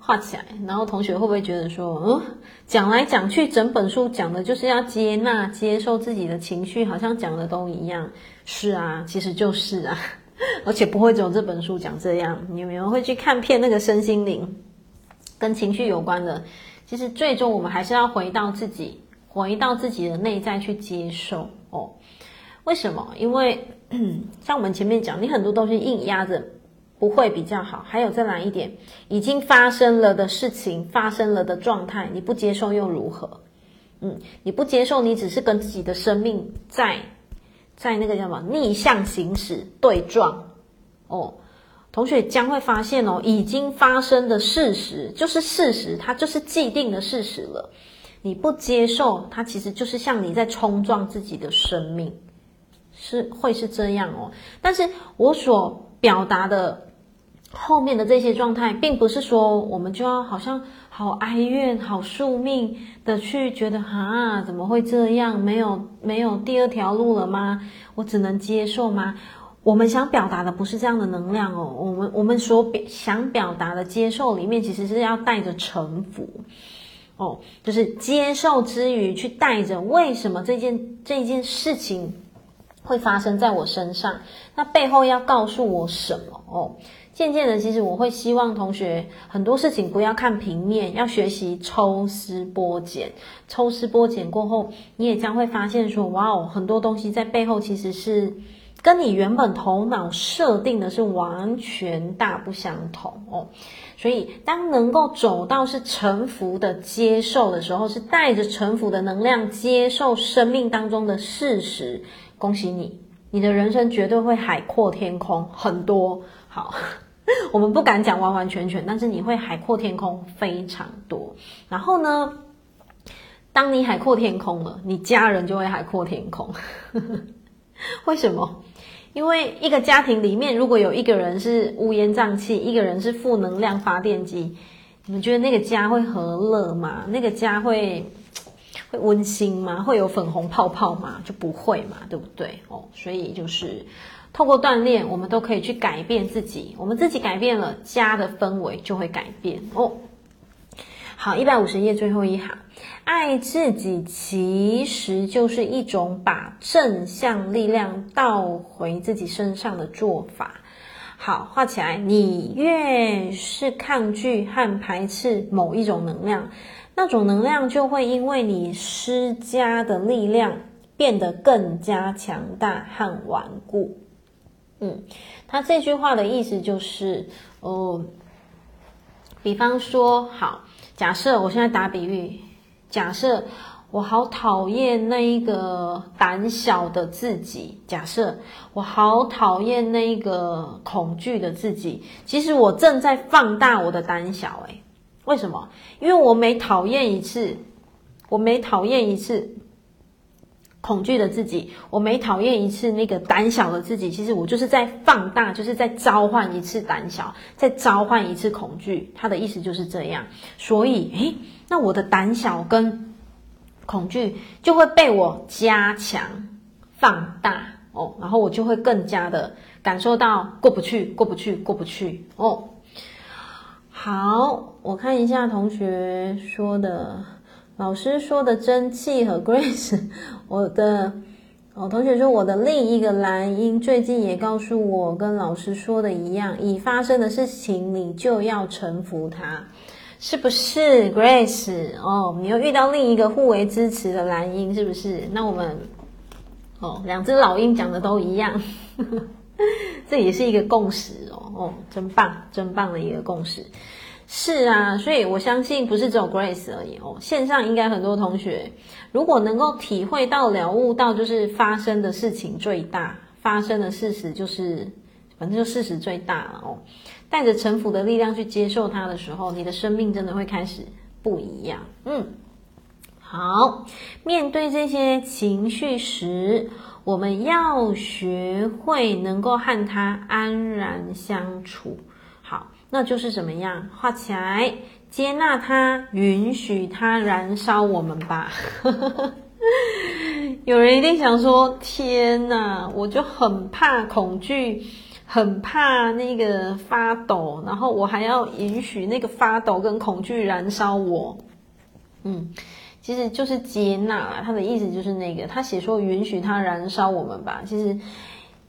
画起来，然后同学会不会觉得说，嗯，讲来讲去整本书讲的就是要接纳、接受自己的情绪，好像讲的都一样。是啊，其实就是啊，(laughs) 而且不会只有这本书讲这样。你们会去看片那个身心灵？跟情绪有关的，其实最终我们还是要回到自己，回到自己的内在去接受哦。为什么？因为 (clears throat) 像我们前面讲，你很多东西硬压着不会比较好。还有再来一点，已经发生了的事情，发生了的状态，你不接受又如何？嗯，你不接受，你只是跟自己的生命在在那个叫什么逆向行驶对撞哦。同学将会发现哦，已经发生的事实就是事实，它就是既定的事实了。你不接受，它其实就是像你在冲撞自己的生命，是会是这样哦。但是我所表达的后面的这些状态，并不是说我们就要好像好哀怨、好宿命的去觉得啊，怎么会这样？没有没有第二条路了吗？我只能接受吗？我们想表达的不是这样的能量哦，我们我们所表想表达的接受里面，其实是要带着臣服哦，就是接受之余，去带着为什么这件这件事情会发生在我身上，那背后要告诉我什么哦？渐渐的，其实我会希望同学很多事情不要看平面，要学习抽丝剥茧，抽丝剥茧过后，你也将会发现说，哇哦，很多东西在背后其实是。跟你原本头脑设定的是完全大不相同哦，所以当能够走到是臣服的接受的时候，是带着臣服的能量接受生命当中的事实，恭喜你，你的人生绝对会海阔天空很多。好，(laughs) 我们不敢讲完完全全，但是你会海阔天空非常多。然后呢，当你海阔天空了，你家人就会海阔天空。(laughs) 为什么？因为一个家庭里面，如果有一个人是乌烟瘴气，一个人是负能量发电机，你们觉得那个家会和乐吗？那个家会会温馨吗？会有粉红泡泡吗？就不会嘛，对不对？哦，所以就是透过锻炼，我们都可以去改变自己。我们自己改变了，家的氛围就会改变哦。好，一百五十页最后一行，爱自己其实就是一种把正向力量倒回自己身上的做法。好，画起来。你越是抗拒和排斥某一种能量，那种能量就会因为你施加的力量变得更加强大和顽固。嗯，他这句话的意思就是，哦，比方说，好。假设我现在打比喻，假设我好讨厌那一个胆小的自己，假设我好讨厌那一个恐惧的自己，其实我正在放大我的胆小，诶，为什么？因为我每讨厌一次，我每讨厌一次。恐惧的自己，我每讨厌一次那个胆小的自己，其实我就是在放大，就是在召唤一次胆小，再召唤一次恐惧。他的意思就是这样。所以，诶，那我的胆小跟恐惧就会被我加强、放大哦，然后我就会更加的感受到过不去、过不去、过不去哦。好，我看一下同学说的。老师说的真气和 (laughs) Grace，我的哦同学说我的另一个蓝鹰最近也告诉我，跟老师说的一样，已发生的事情你就要臣服它，是不是 Grace？哦，你又遇到另一个互为支持的蓝鹰，是不是？那我们哦两只老鹰讲的都一样，(laughs) 这也是一个共识哦哦，真棒真棒的一个共识。是啊，所以我相信不是只有 Grace 而已哦。线上应该很多同学，如果能够体会到、了悟到，就是发生的事情最大，发生的事实就是，反正就事实最大了哦。带着臣服的力量去接受它的时候，你的生命真的会开始不一样。嗯，好，面对这些情绪时，我们要学会能够和它安然相处。那就是怎么样？画起来，接纳它，允许它燃烧我们吧。(laughs) 有人一定想说：天哪，我就很怕恐惧，很怕那个发抖，然后我还要允许那个发抖跟恐惧燃烧我。嗯，其实就是接纳，他的意思就是那个，他写说允许它燃烧我们吧，其实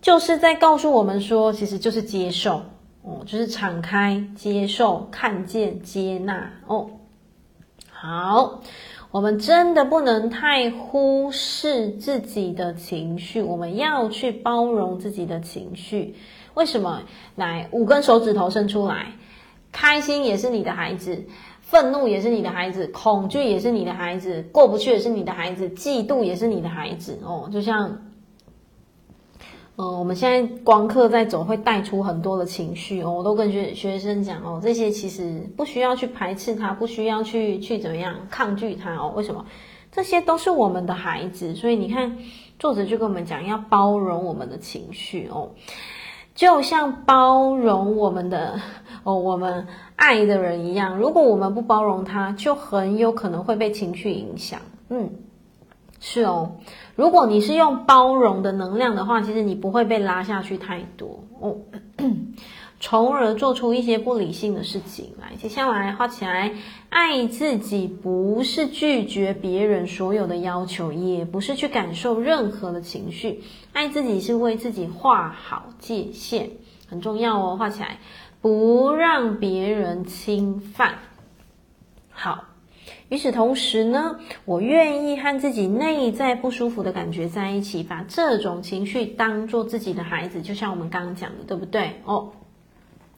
就是在告诉我们说，其实就是接受。哦，就是敞开、接受、看见、接纳哦。好，我们真的不能太忽视自己的情绪，我们要去包容自己的情绪。为什么？来，五根手指头伸出来，开心也是你的孩子，愤怒也是你的孩子，恐惧也是你的孩子，过不去也是你的孩子，嫉妒也是你的孩子哦。就像。呃，我们现在光课在走，会带出很多的情绪哦。我都跟学学生讲哦，这些其实不需要去排斥它，不需要去去怎么样抗拒它哦。为什么？这些都是我们的孩子，所以你看，作者就跟我们讲，要包容我们的情绪哦，就像包容我们的 (laughs) 哦，我们爱的人一样。如果我们不包容他，就很有可能会被情绪影响。嗯。是哦，如果你是用包容的能量的话，其实你不会被拉下去太多哦，(clears throat) 从而做出一些不理性的事情来。接下来画起来，爱自己不是拒绝别人所有的要求，也不是去感受任何的情绪。爱自己是为自己画好界限，很重要哦。画起来，不让别人侵犯。好。与此同时呢，我愿意和自己内在不舒服的感觉在一起，把这种情绪当做自己的孩子，就像我们刚刚讲的，对不对？哦，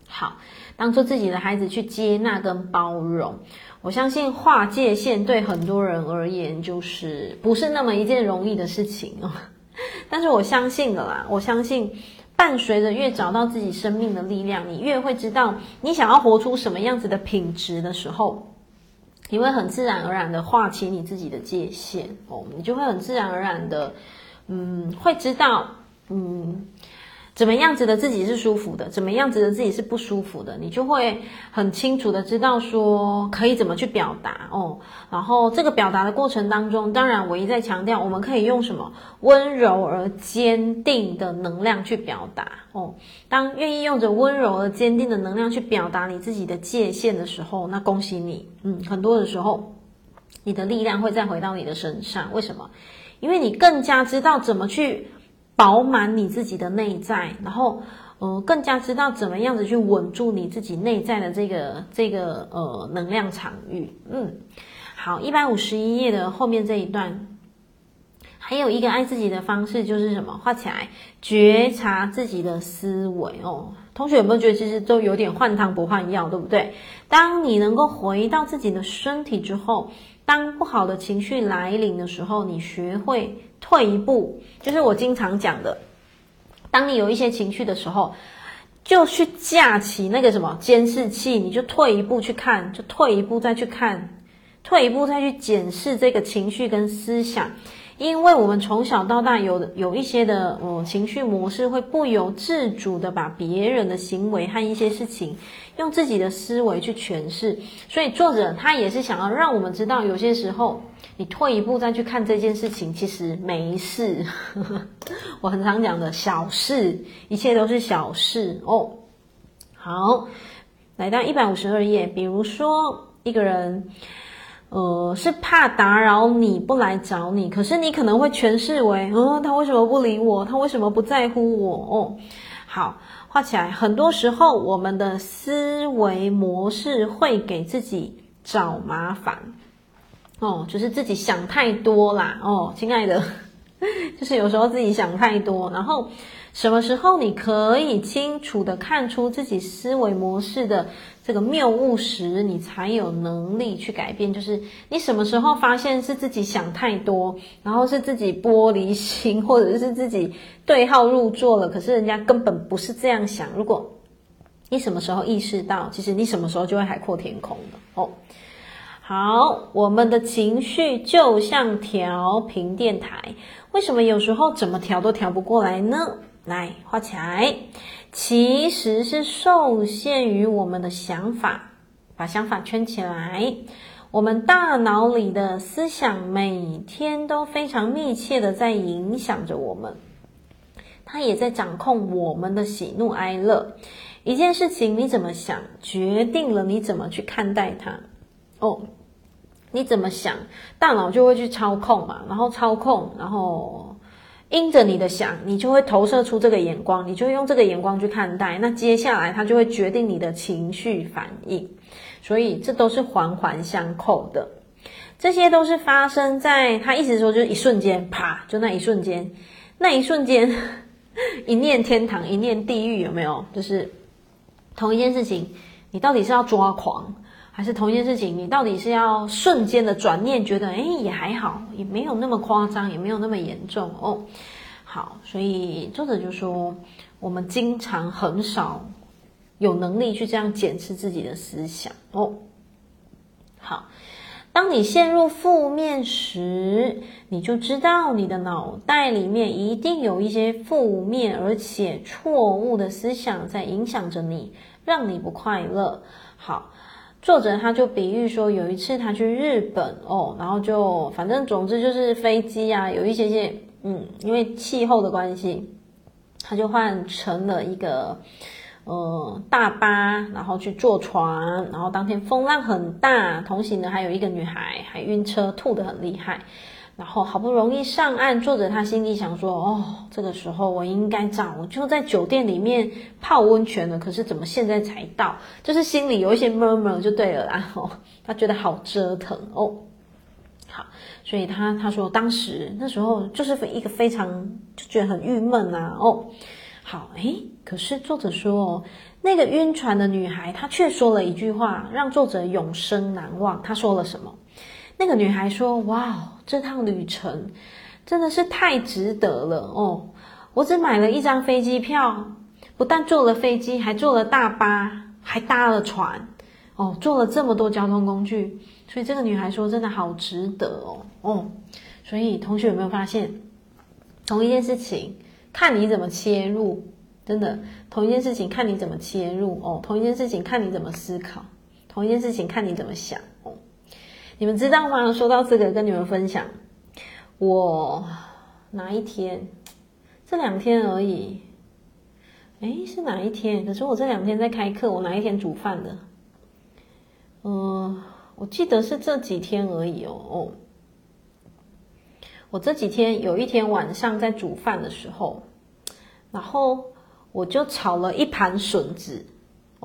好，当做自己的孩子去接纳跟包容。我相信划界限对很多人而言，就是不是那么一件容易的事情哦。(laughs) 但是我相信的啦，我相信伴随着越找到自己生命的力量，你越会知道你想要活出什么样子的品质的时候。你会很自然而然的划清你自己的界限哦，你就会很自然而然的，嗯，会知道，嗯，怎么样子的自己是舒服的，怎么样子的自己是不舒服的，你就会很清楚的知道说可以怎么去表达哦。然后这个表达的过程当中，当然我一再强调，我们可以用什么温柔而坚定的能量去表达哦。当愿意用着温柔而坚定的能量去表达你自己的界限的时候，那恭喜你，嗯，很多的时候你的力量会再回到你的身上。为什么？因为你更加知道怎么去。饱满你自己的内在，然后，呃，更加知道怎么样子去稳住你自己内在的这个这个呃能量场域。嗯，好，一百五十一页的后面这一段，还有一个爱自己的方式就是什么？画起来，觉察自己的思维哦。同学有没有觉得其实都有点换汤不换药，对不对？当你能够回到自己的身体之后，当不好的情绪来临的时候，你学会。退一步，就是我经常讲的，当你有一些情绪的时候，就去架起那个什么监视器，你就退一步去看，就退一步再去看，退一步再去检视这个情绪跟思想。因为我们从小到大有有一些的呃情绪模式，会不由自主的把别人的行为和一些事情用自己的思维去诠释，所以作者他也是想要让我们知道，有些时候你退一步再去看这件事情，其实没事。(laughs) 我很常讲的小事，一切都是小事哦。好，来到一百五十二页，比如说一个人。呃，是怕打扰你不来找你，可是你可能会诠释为，嗯，他为什么不理我？他为什么不在乎我？哦，好，画起来。很多时候，我们的思维模式会给自己找麻烦，哦，就是自己想太多啦，哦，亲爱的，(laughs) 就是有时候自己想太多，然后。什么时候你可以清楚地看出自己思维模式的这个谬误时，你才有能力去改变。就是你什么时候发现是自己想太多，然后是自己玻璃心，或者是自己对号入座了，可是人家根本不是这样想。如果你什么时候意识到，其实你什么时候就会海阔天空了哦。好，我们的情绪就像调频电台，为什么有时候怎么调都调不过来呢？来画起来，其实是受限于我们的想法，把想法圈起来。我们大脑里的思想每天都非常密切的在影响着我们，它也在掌控我们的喜怒哀乐。一件事情你怎么想，决定了你怎么去看待它。哦，你怎么想，大脑就会去操控嘛，然后操控，然后。因着你的想，你就会投射出这个眼光，你就会用这个眼光去看待。那接下来，它就会决定你的情绪反应。所以，这都是环环相扣的。这些都是发生在他意思说，就是一瞬间，啪，就那一瞬间，那一瞬间，(laughs) 一念天堂，一念地狱，有没有？就是同一件事情，你到底是要抓狂？还是同一件事情，你到底是要瞬间的转念，觉得哎也还好，也没有那么夸张，也没有那么严重哦。好，所以作者就说，我们经常很少有能力去这样检视自己的思想哦。好，当你陷入负面时，你就知道你的脑袋里面一定有一些负面而且错误的思想在影响着你，让你不快乐。好。作者他就比喻说，有一次他去日本哦，然后就反正总之就是飞机啊，有一些些嗯，因为气候的关系，他就换成了一个呃大巴，然后去坐船，然后当天风浪很大，同行的还有一个女孩还晕车，吐得很厉害。然后好不容易上岸，作者他心里想说：“哦，这个时候我应该早就在酒店里面泡温泉了，可是怎么现在才到？就是心里有一些 murmur 就对了，然后他觉得好折腾哦。好，所以他他说当时那时候就是一个非常就觉得很郁闷啊。哦，好，诶，可是作者说哦那个晕船的女孩，她却说了一句话，让作者永生难忘。她说了什么？那个女孩说：“哇，这趟旅程真的是太值得了哦！我只买了一张飞机票，不但坐了飞机，还坐了大巴，还搭了船，哦，坐了这么多交通工具。所以这个女孩说，真的好值得哦哦！所以同学有没有发现，同一件事情，看你怎么切入，真的，同一件事情看你怎么切入哦，同一件事情看你怎么思考，同一件事情看你怎么想。你们知道吗？说到这个，跟你们分享，我哪一天？这两天而已。诶，是哪一天？可是我这两天在开课，我哪一天煮饭的？嗯、我记得是这几天而已哦。哦，我这几天有一天晚上在煮饭的时候，然后。我就炒了一盘笋子，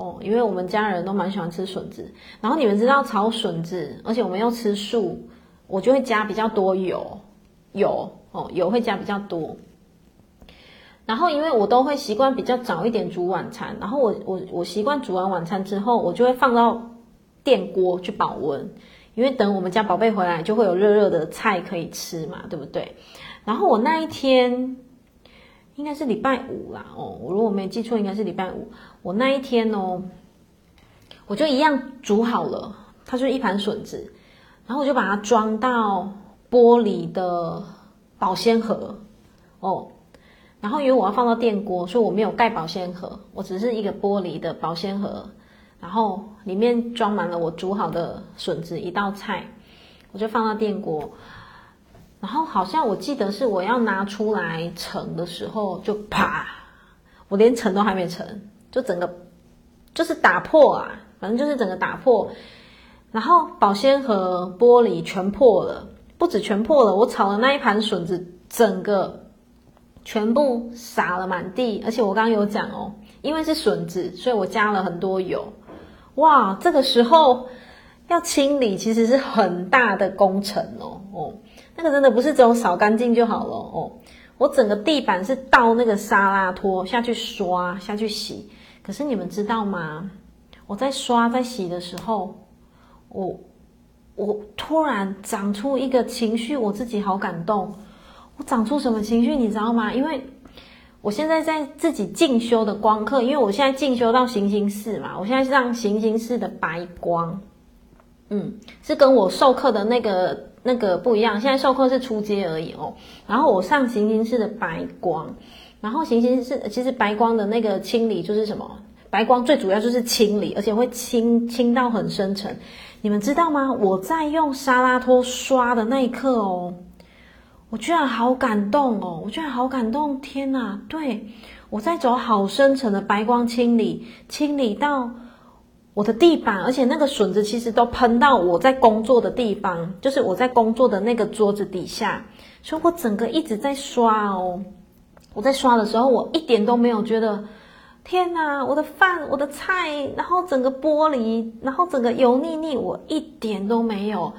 哦，因为我们家人都蛮喜欢吃笋子。然后你们知道炒笋子，而且我们又吃素，我就会加比较多油，油哦，油会加比较多。然后因为我都会习惯比较早一点煮晚餐，然后我我我习惯煮完晚餐之后，我就会放到电锅去保温，因为等我们家宝贝回来，就会有热热的菜可以吃嘛，对不对？然后我那一天。应该是礼拜五啦，哦，我如果没记错，应该是礼拜五。我那一天哦，我就一样煮好了，它就是一盘笋子，然后我就把它装到玻璃的保鲜盒，哦，然后因为我要放到电锅，所以我没有盖保鲜盒，我只是一个玻璃的保鲜盒，然后里面装满了我煮好的笋子一道菜，我就放到电锅。然后好像我记得是我要拿出来盛的时候，就啪，我连盛都还没盛，就整个就是打破啊，反正就是整个打破，然后保鲜盒玻璃全破了，不止全破了，我炒的那一盘笋子整个全部洒了满地，而且我刚刚有讲哦，因为是笋子，所以我加了很多油，哇，这个时候要清理其实是很大的工程哦，哦。那个真的不是只有扫干净就好了哦，我整个地板是倒那个沙拉拖下去刷下去洗。可是你们知道吗？我在刷在洗的时候，我我突然长出一个情绪，我自己好感动。我长出什么情绪你知道吗？因为我现在在自己进修的光课，因为我现在进修到行星四嘛，我现在是上行星四的白光，嗯，是跟我授课的那个。那个不一样，现在授课是初阶而已哦。然后我上行星式的白光，然后行星是其实白光的那个清理就是什么？白光最主要就是清理，而且会清清到很深层。你们知道吗？我在用沙拉拖刷的那一刻哦，我居然好感动哦！我居然好感动！天哪，对，我在走好深层的白光清理，清理到。我的地板，而且那个笋子其实都喷到我在工作的地方，就是我在工作的那个桌子底下，所以我整个一直在刷哦。我在刷的时候，我一点都没有觉得，天哪，我的饭、我的菜，然后整个玻璃，然后整个油腻腻，我一点都没有，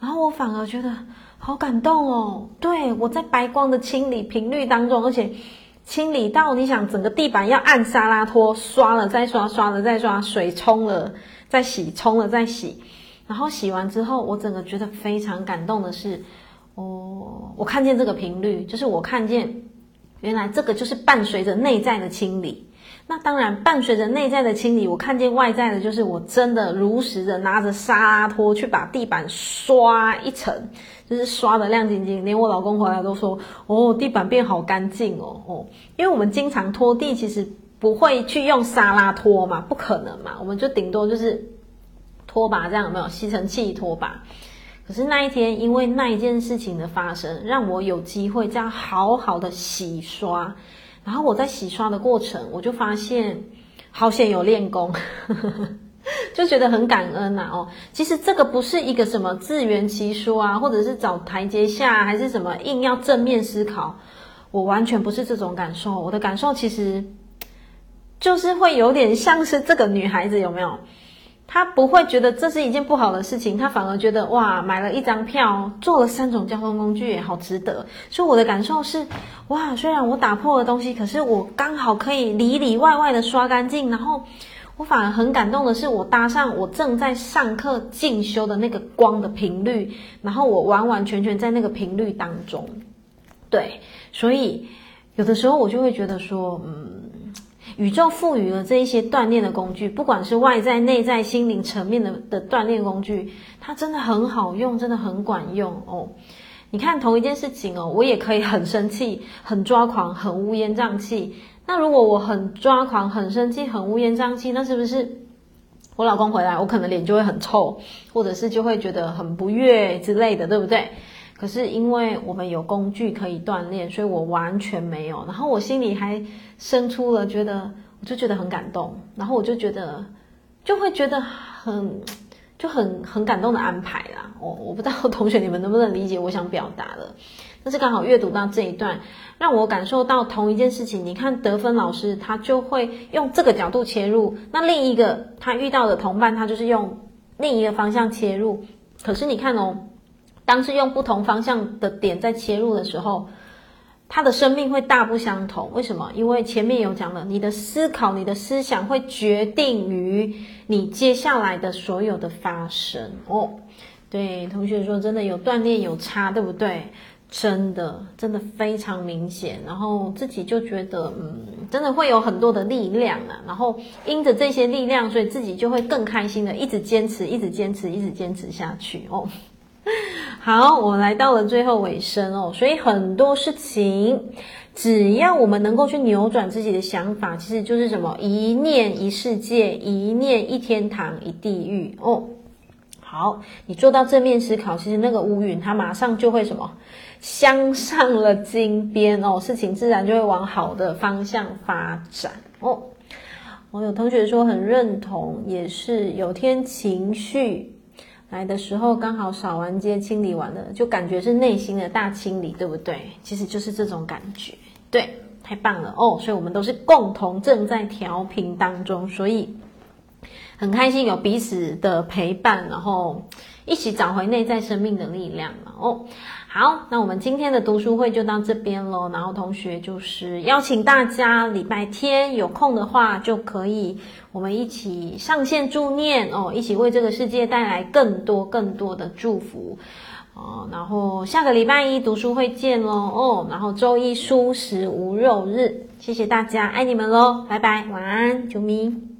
然后我反而觉得好感动哦。对，我在白光的清理频率当中，而且。清理到你想整个地板要按沙拉拖刷了再刷，刷了再刷，水冲了再洗，冲了再洗，然后洗完之后，我整个觉得非常感动的是，哦，我看见这个频率，就是我看见原来这个就是伴随着内在的清理。那当然，伴随着内在的清理，我看见外在的，就是我真的如实的拿着沙拉拖去把地板刷一层，就是刷得亮晶晶，连我老公回来都说：“哦，地板变好干净哦哦。”因为我们经常拖地，其实不会去用沙拉拖嘛，不可能嘛，我们就顶多就是拖把这样，有没有吸尘器拖把？可是那一天，因为那一件事情的发生，让我有机会这样好好的洗刷。然后我在洗刷的过程，我就发现好险有练功，(laughs) 就觉得很感恩呐、哦，其实这个不是一个什么自圆其说啊，或者是找台阶下，还是什么硬要正面思考，我完全不是这种感受。我的感受其实就是会有点像是这个女孩子有没有？他不会觉得这是一件不好的事情，他反而觉得哇，买了一张票，坐了三种交通工具好值得。所以我的感受是，哇，虽然我打破了东西，可是我刚好可以里里外外的刷干净。然后我反而很感动的是，我搭上我正在上课进修的那个光的频率，然后我完完全全在那个频率当中。对，所以有的时候我就会觉得说，嗯。宇宙赋予了这一些锻炼的工具，不管是外在、内在、心灵层面的的锻炼工具，它真的很好用，真的很管用哦。你看同一件事情哦，我也可以很生气、很抓狂、很乌烟瘴气，那如果我很抓狂、很生气、很乌烟瘴气，那是不是我老公回来，我可能脸就会很臭，或者是就会觉得很不悦之类的，对不对？可是因为我们有工具可以锻炼，所以我完全没有。然后我心里还生出了觉得，我就觉得很感动，然后我就觉得就会觉得很就很很感动的安排啦。我我不知道同学你们能不能理解我想表达的。但是刚好阅读到这一段，让我感受到同一件事情。你看得分老师他就会用这个角度切入，那另一个他遇到的同伴他就是用另一个方向切入。可是你看哦。当是用不同方向的点在切入的时候，他的生命会大不相同。为什么？因为前面有讲了，你的思考、你的思想会决定于你接下来的所有的发生。哦，对，同学说真的有锻炼有差，对不对？真的，真的非常明显。然后自己就觉得，嗯，真的会有很多的力量啊。然后因着这些力量，所以自己就会更开心的一直坚持，一直坚持，一直坚持下去。哦。(laughs) 好，我来到了最后尾声哦，所以很多事情，只要我们能够去扭转自己的想法，其实就是什么一念一世界，一念一天堂，一地狱哦。好，你做到正面思考，其实那个乌云它马上就会什么，镶上了金边哦，事情自然就会往好的方向发展哦。我有同学说很认同，也是有天情绪。来的时候刚好扫完街，清理完了，就感觉是内心的大清理，对不对？其实就是这种感觉，对，太棒了哦！所以我们都是共同正在调频当中，所以很开心有彼此的陪伴，然后一起找回内在生命的力量哦。好，那我们今天的读书会就到这边喽。然后同学就是邀请大家礼拜天有空的话，就可以我们一起上线助念哦，一起为这个世界带来更多更多的祝福哦。然后下个礼拜一读书会见喽哦。然后周一蔬食无肉日，谢谢大家，爱你们喽，拜拜，晚安，啾咪。